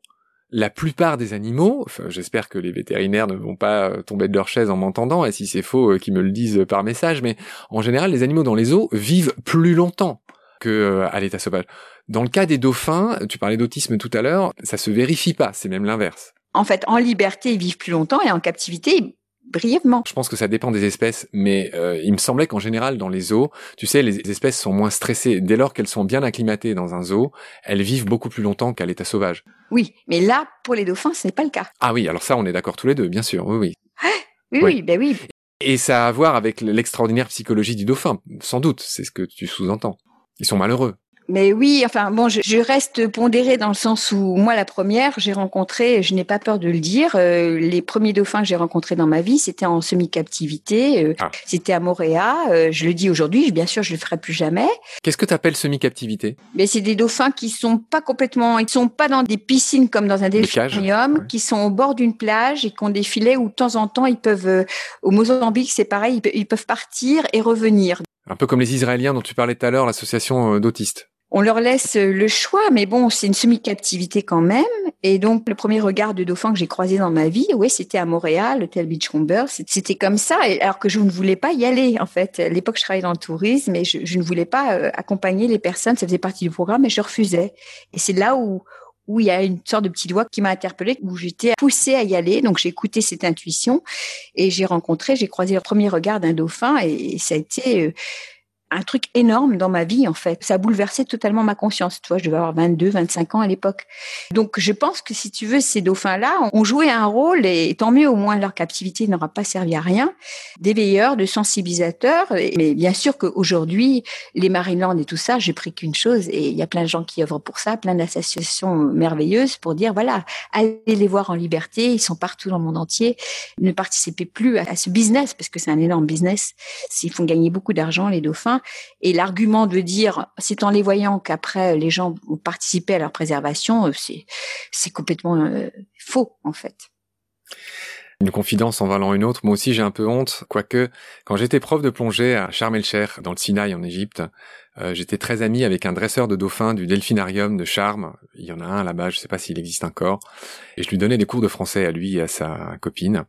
la plupart des animaux, enfin, j'espère que les vétérinaires ne vont pas euh, tomber de leur chaise en m'entendant, et si c'est faux, euh, qu'ils me le disent par message, mais en général, les animaux dans les eaux vivent plus longtemps que euh, à l'état sauvage. Dans le cas des dauphins, tu parlais d'autisme tout à l'heure, ça se vérifie pas, c'est même l'inverse. En fait, en liberté, ils vivent plus longtemps et en captivité, brièvement. Je pense que ça dépend des espèces, mais euh, il me semblait qu'en général, dans les zoos, tu sais, les espèces sont moins stressées. Dès lors qu'elles sont bien acclimatées dans un zoo, elles vivent beaucoup plus longtemps qu'à l'état sauvage. Oui, mais là, pour les dauphins, ce n'est pas le cas. Ah oui, alors ça, on est d'accord tous les deux, bien sûr, oui, oui. Oui, Oui. oui, ben oui. Et ça a à voir avec l'extraordinaire psychologie du dauphin, sans doute, c'est ce que tu sous-entends. Ils sont malheureux. Mais oui, enfin bon, je, je reste pondérée dans le sens où moi, la première, j'ai rencontré, je n'ai pas peur de le dire, euh, les premiers dauphins que j'ai rencontrés dans ma vie, c'était en semi-captivité, euh, Ah. c'était à Moréa. euh, je le dis aujourd'hui, bien sûr, je le ferai plus jamais. Qu'est-ce que tu appelles semi-captivité? Mais c'est des dauphins qui sont pas complètement, ils sont pas dans des piscines comme dans un delphinium, ouais. qui sont au bord d'une plage et qui ont des filets où de temps en temps ils peuvent, euh, au Mozambique c'est pareil, ils peuvent partir et revenir. Un peu comme les Israéliens dont tu parlais tout à l'heure, l'association euh, d'autistes. On leur laisse euh, le choix, mais bon, c'est une semi-captivité quand même. Et donc, le premier regard de dauphin que j'ai croisé dans ma vie, ouais, c'était à Montréal, l'hôtel Beachcomber. C'était comme ça, alors que je ne voulais pas y aller, en fait. À l'époque, je travaillais dans le tourisme, et je, je ne voulais pas euh, accompagner les personnes. Ça faisait partie du programme, et je refusais. Et c'est là où, où il y a une sorte de petit doigt qui m'a interpellée, où j'étais poussée à y aller. Donc j'ai écouté cette intuition et j'ai rencontré, j'ai croisé le premier regard d'un dauphin et ça a été euh, un truc énorme dans ma vie en fait. Ça a bouleversé totalement ma conscience. Tu vois, je devais avoir 22, 25 ans à l'époque. Donc je pense que si tu veux, ces dauphins-là ont joué un rôle et tant mieux au moins leur captivité n'aura pas servi à rien. D'éveilleurs, de sensibilisateurs. Mais bien sûr qu'aujourd'hui, les Marineland et tout ça, j'ai pris qu'une chose et il y a plein de gens qui œuvrent pour ça, plein d'associations merveilleuses pour dire voilà, allez les voir en liberté. Ils sont partout dans le monde entier. Ne participez plus à ce business parce que c'est un énorme business. S'ils font gagner beaucoup d'argent, les dauphins et l'argument de dire, c'est en les voyant qu'après les gens ont participé à leur préservation, euh, c'est, complètement euh, faux en fait. Une confidence en valant une autre, moi aussi j'ai un peu honte, quoique quand j'étais prof de plongée à Sharm el-Sheikh, dans le Sinaï en Égypte, euh, j'étais très ami avec un dresseur de dauphins du delphinarium de Sharm, il y en a un là-bas, je sais pas s'il existe encore, et je lui donnais des cours de français à lui et à sa copine.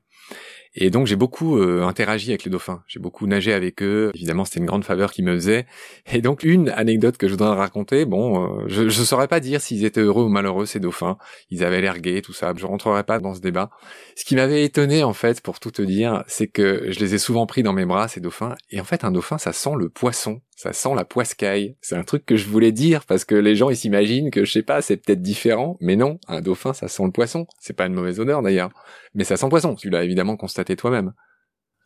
Et donc j'ai beaucoup euh, interagi avec les dauphins, j'ai beaucoup nagé avec eux. Évidemment, c'était une grande faveur qu'ils me faisaient. Et donc une anecdote que je voudrais raconter, bon, euh, je ne saurais pas dire s'ils étaient heureux ou malheureux ces dauphins. Ils avaient l'air gays, tout ça. Je rentrerai pas dans ce débat. Ce qui m'avait étonné en fait, pour tout te dire, c'est que je les ai souvent pris dans mes bras ces dauphins. Et en fait, un dauphin, ça sent le poisson ça sent la poiscaille. C'est un truc que je voulais dire parce que les gens ils s'imaginent que je sais pas, c'est peut-être différent, mais non, un dauphin ça sent le poisson. C'est pas une mauvaise odeur d'ailleurs, mais ça sent le poisson. Tu l'as évidemment constaté toi-même.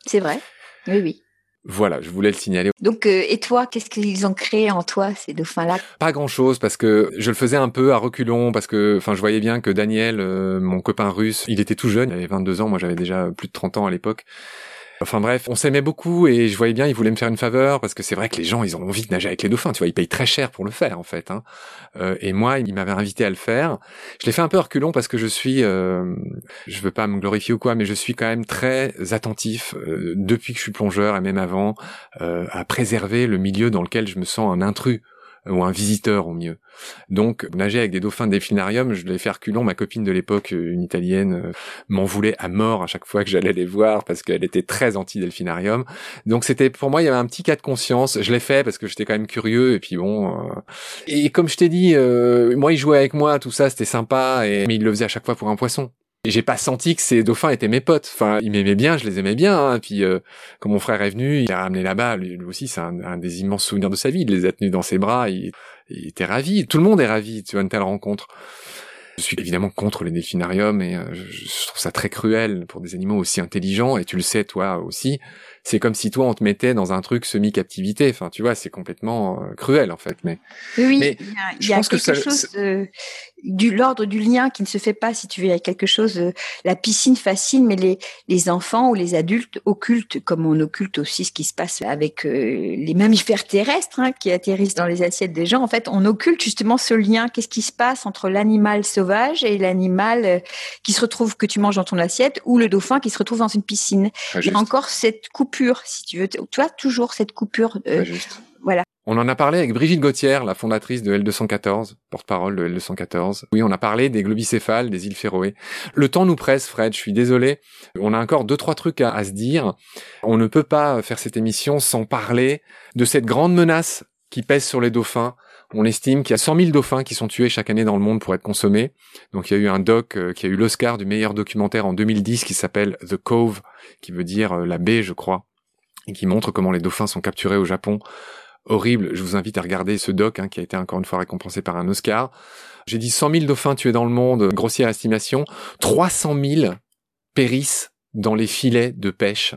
C'est vrai. Oui oui. Voilà, je voulais le signaler. Donc, euh, et toi, qu'est-ce qu'ils ont créé en toi, ces dauphins-là? Pas grand-chose, parce que je le faisais un peu à reculons, parce que, enfin, je voyais bien que Daniel, euh, mon copain russe, il était tout jeune, il avait 22 ans, moi j'avais déjà plus de 30 ans à l'époque. Enfin bref, on s'aimait beaucoup et je voyais bien, il voulait me faire une faveur parce que c'est vrai que les gens, ils ont envie de nager avec les dauphins, tu vois, ils payent très cher pour le faire en fait. Hein. Euh, et moi, il m'avait invité à le faire. Je l'ai fait un peu reculon parce que je suis, euh, je veux pas me glorifier ou quoi, mais je suis quand même très attentif euh, depuis que je suis plongeur et même avant euh, à préserver le milieu dans lequel je me sens un intrus ou un visiteur au mieux. Donc nager avec des dauphins de delphinarium, je l'ai fait reculons. Ma copine de l'époque, une italienne, euh, m'en voulait à mort à chaque fois que j'allais les voir parce qu'elle était très anti-delphinarium. Donc c'était pour moi, il y avait un petit cas de conscience. Je l'ai fait parce que j'étais quand même curieux et puis bon. Euh, et comme je t'ai dit, euh, moi il jouait avec moi, tout ça, c'était sympa. Et mais il le faisait à chaque fois pour un poisson. Et j'ai pas senti que ces dauphins étaient mes potes. Enfin, ils m'aimaient bien, je les aimais bien. Hein. Puis euh, quand mon frère est venu, il a ramené là-bas. Lui, aussi, c'est un, des immenses souvenirs de sa vie. Il les a tenus dans ses bras. Il, était ravi. Tout le monde est ravi. Tu vois une telle rencontre. Je suis évidemment contre les delphinariums et euh, je, trouve ça très cruel pour des animaux aussi intelligents. Et tu le sais toi aussi. C'est comme si toi on te mettait dans un truc semi-captivité. Enfin, tu vois, c'est complètement euh, cruel en fait. Mais oui, mais il y a, je pense quelque que chose du l'ordre du lien qui ne se fait pas si tu veux il y a quelque chose euh, la piscine fascine mais les les enfants ou les adultes occultent comme on occulte aussi ce qui se passe avec euh, les mammifères terrestres hein, qui atterrissent dans les assiettes des gens en fait on occulte justement ce lien qu'est-ce qui se passe entre l'animal sauvage et l'animal qui se retrouve que tu manges dans ton assiette ou le dauphin qui se retrouve dans une piscine? Il y a encore cette coupure si tu veux tu vois toujours cette coupure voilà on en a parlé avec Brigitte Gauthier, la fondatrice de L214, porte-parole de L214. Oui, on a parlé des globicéphales, des îles Féroé. Le temps nous presse, Fred, je suis désolé. On a encore deux, trois trucs à, se dire. On ne peut pas faire cette émission sans parler de cette grande menace qui pèse sur les dauphins. On estime qu'il y a 100 000 dauphins qui sont tués chaque année dans le monde pour être consommés. Donc il y a eu un doc euh, qui a eu l'Oscar du meilleur documentaire en 2010 qui s'appelle The Cove, qui veut dire euh, la baie, je crois, et qui montre comment les dauphins sont capturés au Japon horrible. Je vous invite à regarder ce doc hein, qui a été encore une fois récompensé par un Oscar. J'ai dit 100 000 dauphins tués dans le monde, grossière estimation. 300 000 périssent dans les filets de pêche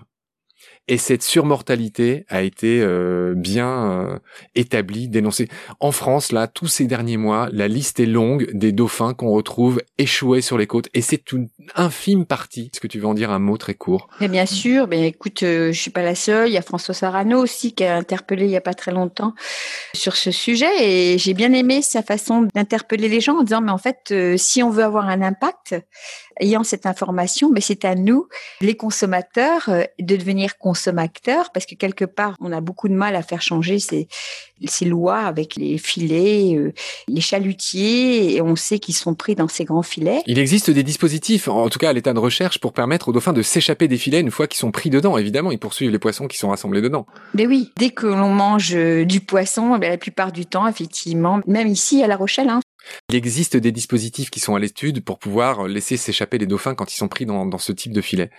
et cette surmortalité a été euh, bien euh, établie, dénoncée. En France, là, tous ces derniers mois, la liste est longue des dauphins qu'on retrouve échoués sur les côtes, et c'est une infime partie. Est-ce que tu veux en dire un mot très court? Mais Bien sûr. Ben écoute, euh, je suis pas la seule. Il y a François Sarano aussi qui a interpellé il y a pas très longtemps sur ce sujet, et j'ai bien aimé sa façon d'interpeller les gens en disant mais en fait, si on veut avoir un impact, ayant cette information, mais c'est à nous, les consommateurs, de devenir consommateurs consommateurs parce que quelque part, on a beaucoup de mal à faire changer ces, ces lois avec les filets, euh, les chalutiers, et on sait qu'ils sont pris dans ces grands filets. Il existe des dispositifs, en tout cas à l'état de recherche, pour permettre aux dauphins de s'échapper des filets une fois qu'ils sont pris dedans. Évidemment, ils poursuivent les poissons qui sont rassemblés dedans. Mais oui, dès que l'on mange euh, du poisson, eh la plupart du temps, effectivement, même ici à La Rochelle, hein, Il existe des dispositifs qui sont à l'étude pour pouvoir laisser s'échapper les dauphins quand ils sont pris dans, dans, ce type de filet.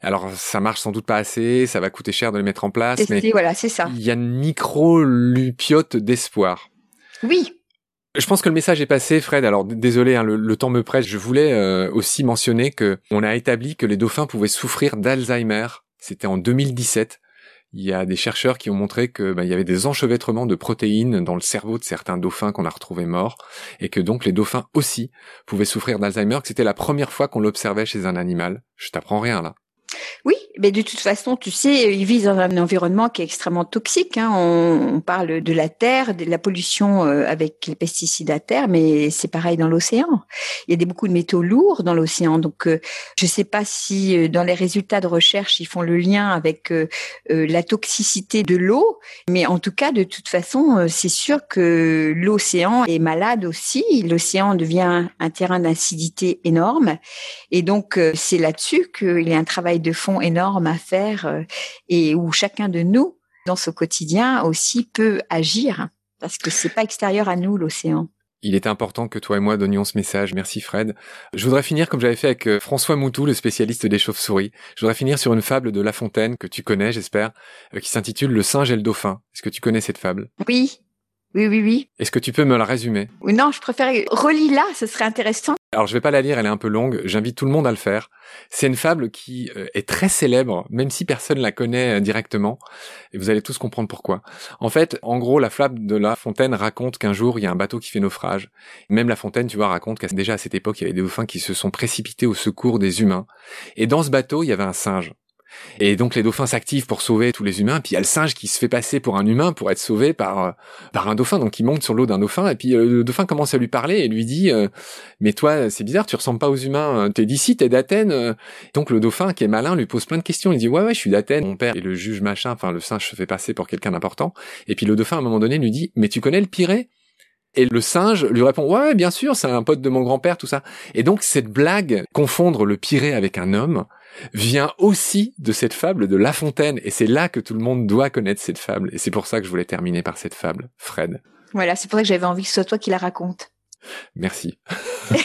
Alors ça marche sans doute pas assez, ça va coûter cher de les mettre en place, mais voilà, c'est ça. Il y a une micro-lupiote d'espoir. Oui, je pense que le message est passé, Fred. Alors désolé, hein, le, temps me presse. Je voulais euh, aussi mentionner que on a établi que les dauphins pouvaient souffrir d'Alzheimer. C'était en 2017. Il y a des chercheurs qui ont montré que bah, il y avait des enchevêtrements de protéines dans le cerveau de certains dauphins qu'on a retrouvés morts, et que donc les dauphins aussi pouvaient souffrir d'Alzheimer. Que c'était la première fois qu'on l'observait chez un animal. Je t'apprends rien là. Oui, mais de toute façon, tu sais, ils vivent dans un environnement qui est extrêmement toxique. Hein. On, parle de la terre, de la pollution euh, avec les pesticides à terre, mais c'est pareil dans l'océan. Il y a des, beaucoup de métaux lourds dans l'océan. Donc, euh, je ne sais pas si euh, dans les résultats de recherche, ils font le lien avec la toxicité de l'eau, mais en tout cas, de toute façon, c'est sûr que l'océan est malade aussi. L'océan devient un terrain d'acidité énorme. Et donc, c'est là-dessus qu'il y a un travail de fond énorme à faire euh, et où chacun de nous, dans ce quotidien aussi, peut agir parce que c'est pas extérieur à nous l'océan. Il est important que toi et moi donnions ce message. Merci Fred. Je voudrais finir comme j'avais fait avec euh, François Moutou, le spécialiste des chauves-souris. Je voudrais finir sur une fable de La Fontaine que tu connais, j'espère, euh, qui s'intitule Le singe et le dauphin. Est-ce que tu connais cette fable? Oui. Oui, oui, oui. Est-ce que tu peux me la résumer? Non, je préfère relis-la, ce serait intéressant. Alors je vais pas la lire, elle est un peu longue, j'invite tout le monde à le faire. C'est une fable qui euh, est très célèbre, même si personne la connaît euh, directement, et vous allez tous comprendre pourquoi. En fait, en gros, la fable de La Fontaine raconte qu'un jour, il y a un bateau qui fait naufrage. Même La Fontaine, tu vois, raconte qu'à déjà à cette époque, il y avait des dauphins qui se sont précipités au secours des humains. Et dans ce bateau, il y avait un singe. Et donc les dauphins s'activent pour sauver tous les humains. Puis il y a le singe qui se fait passer pour un humain pour être sauvé par euh, par un dauphin. Donc il monte sur l'eau d'un dauphin et puis euh, le dauphin commence à lui parler et lui dit euh, mais toi c'est bizarre tu ressembles pas aux humains. T'es d'ici t'es d'Athènes. Donc le dauphin qui est malin lui pose plein de questions. Il dit ouais ouais je suis d'Athènes. Mon père et le juge machin. Enfin le singe se fait passer pour quelqu'un d'important. Et puis le dauphin à un moment donné lui dit mais tu connais le Pirée? Et le singe lui répond ouais bien sûr c'est un pote de mon grand-père tout ça. Et donc cette blague confondre le Pirée avec un homme vient aussi de cette fable de La Fontaine. Et c'est là que tout le monde doit connaître cette fable. Et c'est pour ça que je voulais terminer par cette fable, Fred. Voilà, c'est pour ça que j'avais envie que ce soit toi qui la raconte. Merci. <laughs>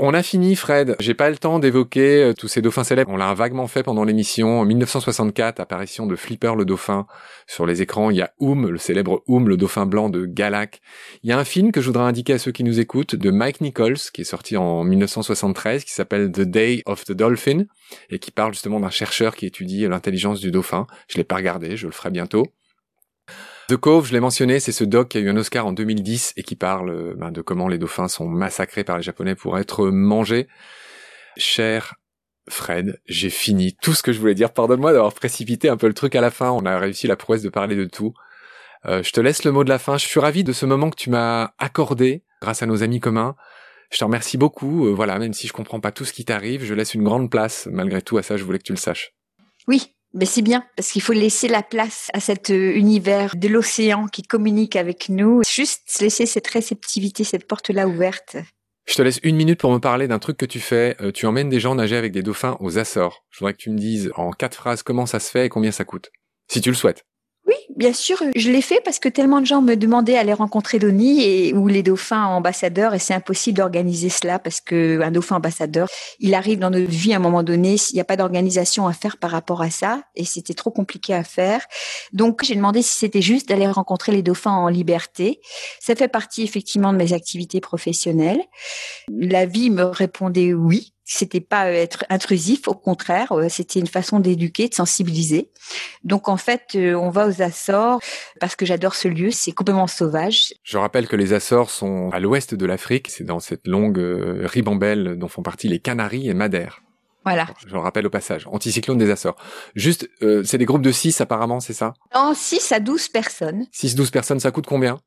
On a fini, Fred. J'ai pas le temps d'évoquer euh, tous ces dauphins célèbres. On l'a vaguement fait pendant l'émission. En 1964, apparition de Flipper le dauphin sur les écrans. Il y a Oum, le célèbre Oum, le dauphin blanc de Galak. Il y a un film que je voudrais indiquer à ceux qui nous écoutent de Mike Nichols, qui est sorti en 1973, qui s'appelle The Day of the Dolphin et qui parle justement d'un chercheur qui étudie l'intelligence du dauphin. Je l'ai pas regardé, je le ferai bientôt. The Cove, je l'ai mentionné, c'est ce doc qui a eu un Oscar en 2010 et qui parle euh, ben, de comment les dauphins sont massacrés par les Japonais pour être mangés. Cher Fred, j'ai fini tout ce que je voulais dire. Pardonne-moi d'avoir précipité un peu le truc à la fin. On a réussi la prouesse de parler de tout. Euh, je te laisse le mot de la fin. Je suis ravi de ce moment que tu m'as accordé grâce à nos amis communs. Je te remercie beaucoup. Euh, voilà, même si je comprends pas tout ce qui t'arrive, je laisse une grande place malgré tout à ça. Je voulais que tu le saches. Oui, mais c'est bien, parce qu'il faut laisser la place à cet euh, univers de l'océan qui communique avec nous. Juste laisser cette réceptivité, cette porte-là ouverte. Je te laisse une minute pour me parler d'un truc que tu fais. Euh, tu emmènes des gens nager avec des dauphins aux Açores. Je voudrais que tu me dises en quatre phrases comment ça se fait et combien ça coûte. Si tu le souhaites. Oui, bien sûr, je l'ai fait parce que tellement de gens me demandaient d'aller rencontrer Donny et ou les dauphins ambassadeurs et c'est impossible d'organiser cela parce que un dauphin ambassadeur, il arrive dans notre vie à un moment donné, il n'y a pas d'organisation à faire par rapport à ça et c'était trop compliqué à faire. Donc j'ai demandé si c'était juste d'aller rencontrer les dauphins en liberté. Ça fait partie effectivement de mes activités professionnelles. La vie me répondait oui c'était pas euh, être intrusif, au contraire, euh, c'était une façon d'éduquer, de sensibiliser. Donc en fait, euh, on va aux Açores parce que j'adore ce lieu, c'est complètement sauvage. Je rappelle que les Açores sont à l'ouest de l'Afrique, c'est dans cette longue ribambelle dont font partie les Canaries et Madère. Voilà. Je le rappelle au passage. Anticyclone des Açores. Juste, c'est des groupes de 6 apparemment, c'est ça? Non, 6 à 12 personnes. 6-12 personnes, ça coûte combien?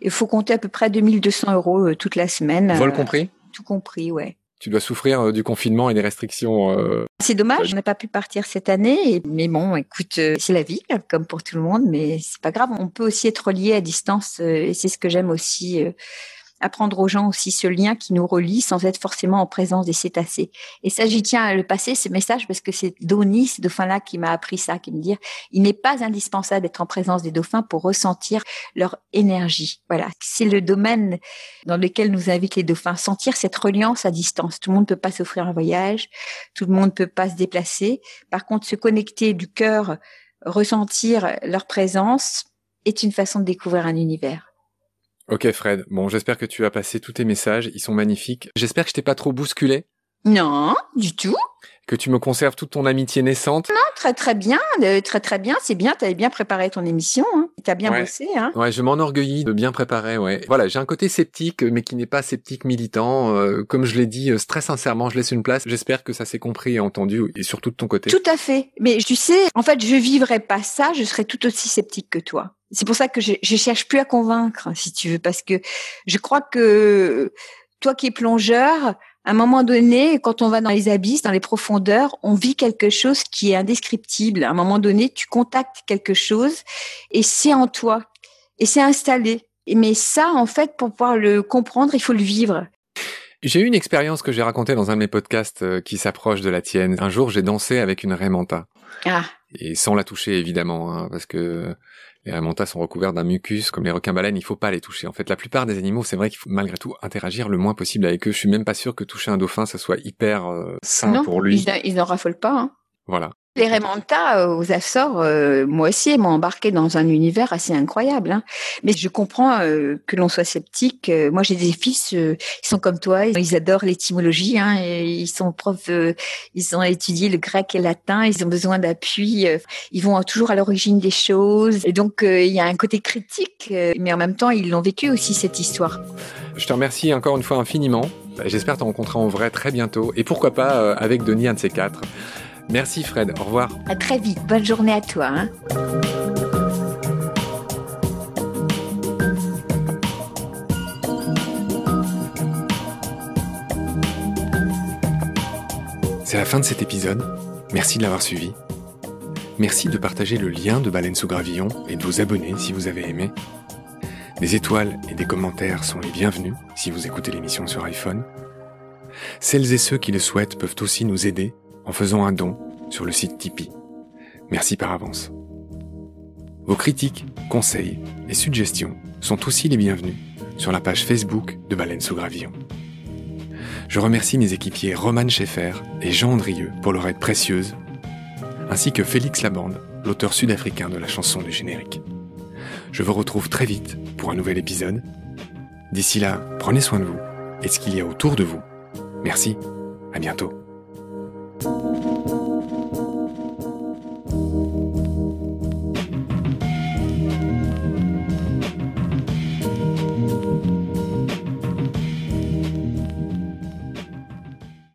Il faut compter à peu près 2200 euros toute la semaine. Vol compris? Tout compris, ouais tu dois souffrir euh, du confinement et des restrictions. Euh, c'est dommage, on n'a pas pu partir cette année, mais bon, écoute, euh, c'est la vie, comme pour tout le monde, mais c'est pas grave. On peut aussi être lié à distance, et c'est ce que j'aime aussi apprendre aux gens aussi ce lien qui nous relie sans être forcément en présence des cétacés. Et ça, j'y tiens à le passer, ce message, parce que c'est Doni, ce dauphin-là, qui m'a appris ça, qui me dit, il n'est pas indispensable d'être en présence des dauphins pour ressentir leur énergie. Voilà. C'est le domaine dans lequel nous invitent les dauphins. Sentir cette reliance à distance. Tout le monde ne peut pas s'offrir un voyage. Tout le monde ne peut pas se déplacer. Par contre, se connecter du cœur, ressentir leur présence est une façon de découvrir un univers. Ok Fred, bon j'espère que tu as passé tous tes messages, ils sont magnifiques. J'espère que je t'ai pas trop bousculé. Non, du tout. Que tu me conserves toute ton amitié naissante. Non, très très bien, euh, très très bien, c'est bien, tu avais bien préparé ton émission, hein. as bien bossé. Hein. Ouais, je m'enorgueillis de bien préparer, ouais. Voilà, j'ai un côté sceptique, mais qui n'est pas sceptique militant. Euh, comme je l'ai dit euh, très sincèrement, je laisse une place. J'espère que ça s'est compris et entendu, et surtout de ton côté. Tout à fait. Mais tu sais, en fait, je vivrais pas ça, je serais tout aussi sceptique que toi. C'est pour ça que je, je cherche plus à convaincre, si tu veux, parce que je crois que toi qui es plongeur, à un moment donné, quand on va dans les abysses, dans les profondeurs, on vit quelque chose qui est indescriptible. À un moment donné, tu contactes quelque chose et c'est en toi et c'est installé. Mais ça, en fait, pour pouvoir le comprendre, il faut le vivre. J'ai eu une expérience que j'ai racontée dans un de mes podcasts euh, qui s'approche de la tienne. Un jour, j'ai dansé avec une Raymanta. Ah. Et sans la toucher, évidemment, hein, parce que les ramontas sont recouverts d'un mucus, comme les requins-baleines, il faut pas les toucher. En fait, la plupart des animaux, c'est vrai qu'il faut malgré tout interagir le moins possible avec eux. Je suis même pas sûr que toucher un dauphin, ça soit hyper euh, sain pour lui. Ils, ils n'en raffolent pas. Hein. Voilà. Les Raymanta euh, aux Açores, euh, moi aussi, m'ont embarqué dans un univers assez incroyable. Hein. Mais je comprends euh, que l'on soit sceptique. moi, j'ai des fils, ils sont comme toi, ils adorent l'étymologie. Hein, et ils sont profs, ils ont étudié le grec et le latin. Ils ont besoin d'appui. ils vont toujours à l'origine des choses. Et donc, il y a un côté critique, mais en même temps, ils l'ont vécu aussi cette histoire. Je te remercie encore une fois infiniment. J'espère te rencontrer en vrai très bientôt. Et pourquoi pas avec Denis, un de ces quatre. Merci Fred, au revoir. À très vite, bonne journée à toi. Hein. C'est la fin de cet épisode. Merci de l'avoir suivi. Merci de partager le lien de Baleine sous Gravillon et de vous abonner si vous avez aimé. Des étoiles et des commentaires sont les bienvenus si vous écoutez l'émission sur iPhone. Celles et ceux qui le souhaitent peuvent aussi nous aider en faisant un don sur le site Tipeee. Merci par avance. Vos critiques, conseils et suggestions sont aussi les bienvenus sur la page Facebook de Baleine sous Gravillon. Je remercie mes équipiers Roman Schaeffer et Jean Andrieux pour leur aide précieuse, ainsi que Félix Labande, l'auteur sud-africain de la chanson du générique. Je vous retrouve très vite pour un nouvel épisode. D'ici là, prenez soin de vous et ce qu'il y a autour de vous. Merci, à bientôt.